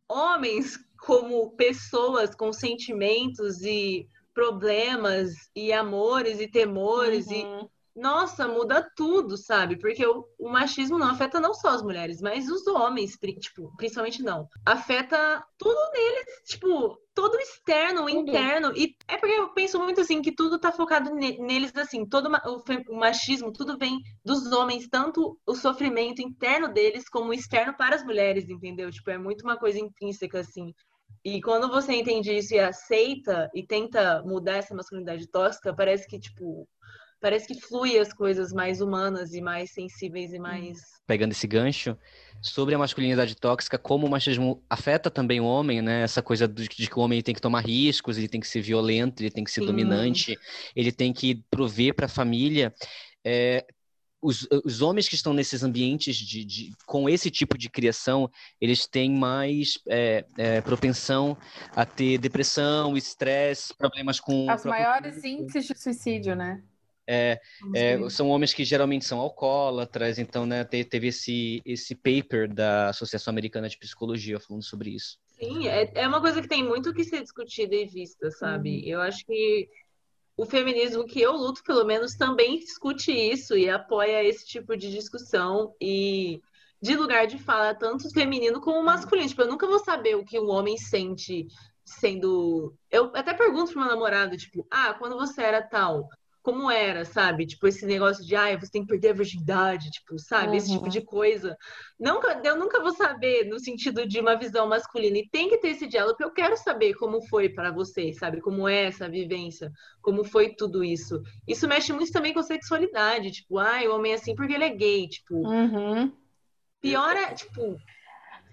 homens como pessoas com sentimentos e problemas e amores e temores e Uhum. nossa, muda tudo, sabe? Porque o, o machismo não afeta não só as mulheres, mas os homens, tipo, principalmente não. Afeta tudo neles, tipo, todo externo, Tudo. interno. E é porque eu penso muito assim, que tudo tá focado ne- neles, assim, todo ma- o machismo, tudo vem dos homens, tanto o sofrimento interno deles como o externo para as mulheres, entendeu? Tipo, é muito uma coisa intrínseca, assim. E quando você entende isso e aceita e tenta mudar essa masculinidade tóxica, parece que, tipo, parece que flui as coisas mais humanas e mais sensíveis e mais. pegando esse gancho, sobre a masculinidade tóxica, como o machismo afeta também o homem, né? Essa coisa de, que o homem tem que tomar riscos, ele tem que ser violento, ele tem que ser Sim. dominante, ele tem que prover para a família. É, os, os homens que estão nesses ambientes de, de- com esse tipo de criação, eles têm mais é, é, propensão a ter depressão, estresse, problemas com o As próprio maiores corpo. índices de suicídio, né? É, é, são homens que geralmente são alcoólatras, então, né, te- teve esse, esse paper da Associação Americana de Psicologia falando sobre isso. Sim, é, é uma coisa que tem muito que ser discutida e vista, sabe? Eu acho que o feminismo que eu luto, pelo menos, também discute isso e apoia esse tipo de discussão e de lugar de fala, tanto feminino como masculino. Tipo, eu nunca vou saber o que um homem sente sendo. Eu até pergunto pro meu namorado, tipo, ah, quando você era tal, como era, sabe? Tipo, esse negócio de, ah, você tem que perder a virgindade, tipo, sabe? Esse tipo Uhum. de coisa. Nunca, eu nunca vou saber no sentido de uma visão masculina. E tem que ter esse diálogo, porque eu quero saber como foi para você, sabe? Como é essa vivência, como foi tudo isso. Isso mexe muito também com a sexualidade. Tipo, ah, o homem é assim porque ele é gay. Tipo, Uhum. pior é, tipo,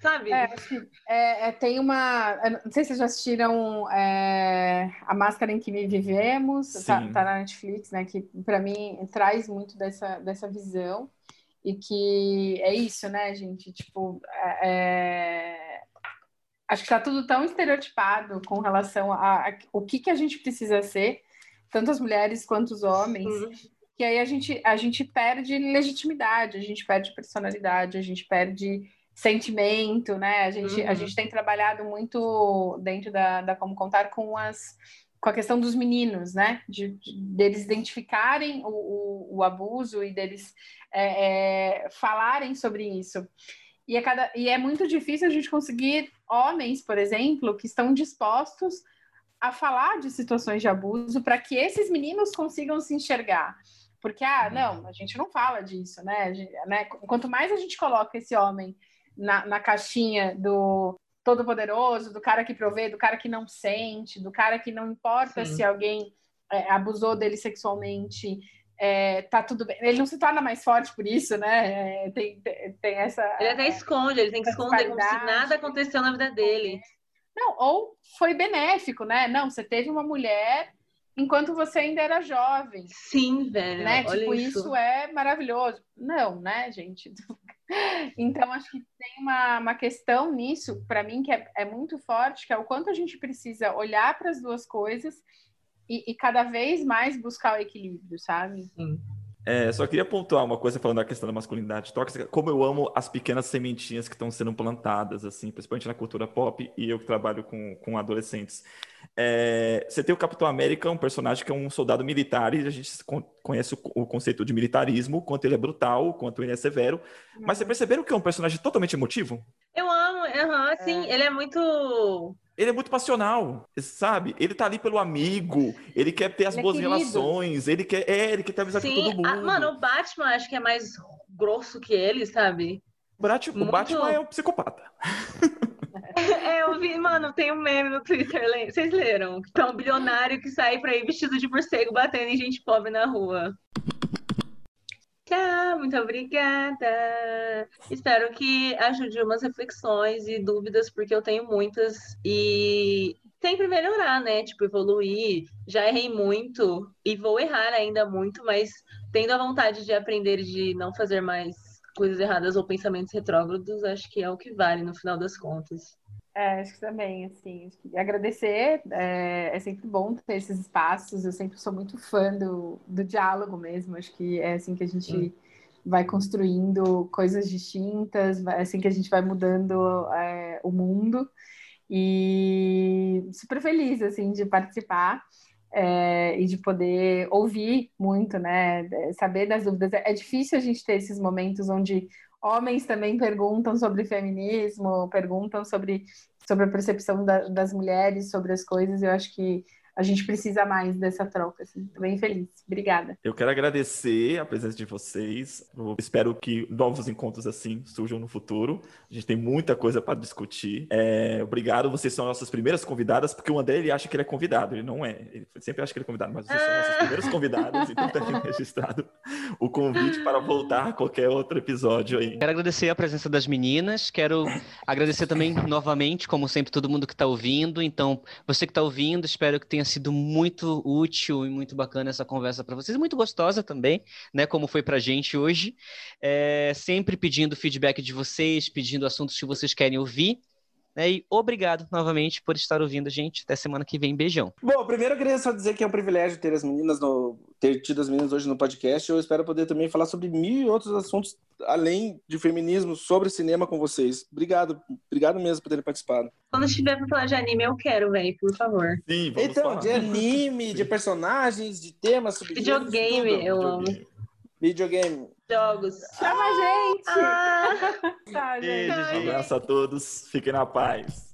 sabe? É, que, é, é, tem uma. Não sei se vocês já assistiram é, A Máscara em que Vivemos, tá, tá na Netflix, né? Que para mim traz muito dessa, dessa visão. E que é isso, né, gente? Tipo, é, é, acho que tá tudo tão estereotipado com relação a, a o que, que a gente precisa ser, tanto as mulheres quanto os homens, Uhum. que aí a gente, a gente perde legitimidade, a gente perde personalidade, a gente perde sentimento, né? A gente, a Uhum. gente tem trabalhado muito dentro da, da Como Contar com as, com a questão dos meninos, né? De, de deles identificarem o, o, o, abuso e deles é, é, falarem sobre isso. E é, cada, e é muito difícil a gente conseguir homens, por exemplo, que estão dispostos a falar de situações de abuso para que esses meninos consigam se enxergar. Porque, ah, uhum. não, a gente não fala disso, né? Gente, né? Quanto mais a gente coloca esse homem na, na caixinha do todo-poderoso, do cara que provê, do cara que não sente, do cara que não importa Sim. se alguém é, abusou dele sexualmente, é, tá tudo bem. Ele não se torna mais forte por isso, né? É, tem, tem, tem, essa. Ele até esconde, ele tem que esconder como se nada aconteceu na vida dele. Não, ou foi benéfico, né? Não, você teve uma mulher enquanto você ainda era jovem. Sim, velho. Né? tipo, isso. isso. é maravilhoso. Não, né, gente? Então, acho que tem uma, uma questão nisso, para mim, que é, é muito forte, que é o quanto a gente precisa olhar para as duas coisas e, e, cada vez mais buscar o equilíbrio, sabe? Sim. É, só queria pontuar uma coisa falando da questão da masculinidade tóxica, como eu amo as pequenas sementinhas que estão sendo plantadas, assim, principalmente na cultura pop, e eu que trabalho com, com adolescentes. É, você tem o Capitão América, um personagem que é um soldado militar, e a gente conhece o, o conceito de militarismo, quanto ele é brutal, quanto ele é severo. Mas você perceberam que é um personagem totalmente emotivo? Eu amo, uhum, assim, é. ele é muito ele é muito passional, sabe? Ele tá ali pelo amigo, ele quer ter as ele é boas é relações, ele quer, é, ele quer ter amizade Sim, com todo mundo. A, mano, o Batman acho que é mais grosso que ele, sabe? O Batman, muito... o Batman é um psicopata. É, eu vi, mano, tem um meme no Twitter, vocês leram? Que é um bilionário que sai pra ir vestido de morcego batendo em gente pobre na rua. Tchau, muito obrigada. Espero que ajude umas reflexões e dúvidas, porque eu tenho muitas. E sempre melhorar, né? Tipo, evoluir. Já errei muito e vou errar ainda muito, mas tendo a vontade de aprender de não fazer mais coisas erradas ou pensamentos retrógrados, acho que é o que vale no final das contas. É, acho que também, assim, agradecer, é, é, sempre bom ter esses espaços, eu sempre sou muito fã do, do diálogo mesmo, acho que é assim que a gente hum. vai construindo coisas distintas, é assim que a gente vai mudando é, o mundo, e super feliz, assim, de participar é, e de poder ouvir muito, né, saber das dúvidas. É, é difícil a gente ter esses momentos onde homens também perguntam sobre feminismo, perguntam sobre, sobre a percepção da, das mulheres, sobre as coisas. Eu acho que a gente precisa mais dessa troca. Assim. Tô bem feliz. Obrigada. Eu quero agradecer a presença de vocês. Eu espero que novos encontros assim surjam no futuro. A gente tem muita coisa para discutir. É, obrigado. Vocês são nossas primeiras convidadas, porque o André ele acha que ele é convidado. Ele não é. Ele sempre acha que ele é convidado, mas vocês são nossas primeiras convidadas. Então está aqui registrado o convite para voltar a qualquer outro episódio aí. Quero agradecer a presença das meninas. Quero agradecer também novamente, como sempre, todo mundo que está ouvindo. Então, você que está ouvindo, espero que tenha tenha sido muito útil e muito bacana essa conversa para vocês, muito gostosa também, né? Como foi para gente hoje. É, sempre pedindo feedback de vocês, pedindo assuntos que vocês querem ouvir. Né? E obrigado novamente por estar ouvindo a gente. Até semana que vem. Beijão. Bom, primeiro eu queria só dizer que é um privilégio ter as meninas no, ter tido as meninas hoje no podcast. Eu espero poder também falar sobre mil e outros assuntos além de feminismo, sobre cinema com vocês. Obrigado, obrigado mesmo por terem participado. Quando estiver para falar de anime, eu quero, velho, por favor. Sim, vamos Então, falar. de anime, de personagens, de temas, Videogame, eu amo. Videogame. Jogos. Chama a gente! Ah. tá, gente. Beijo, um abraço a todos. Fiquem na paz.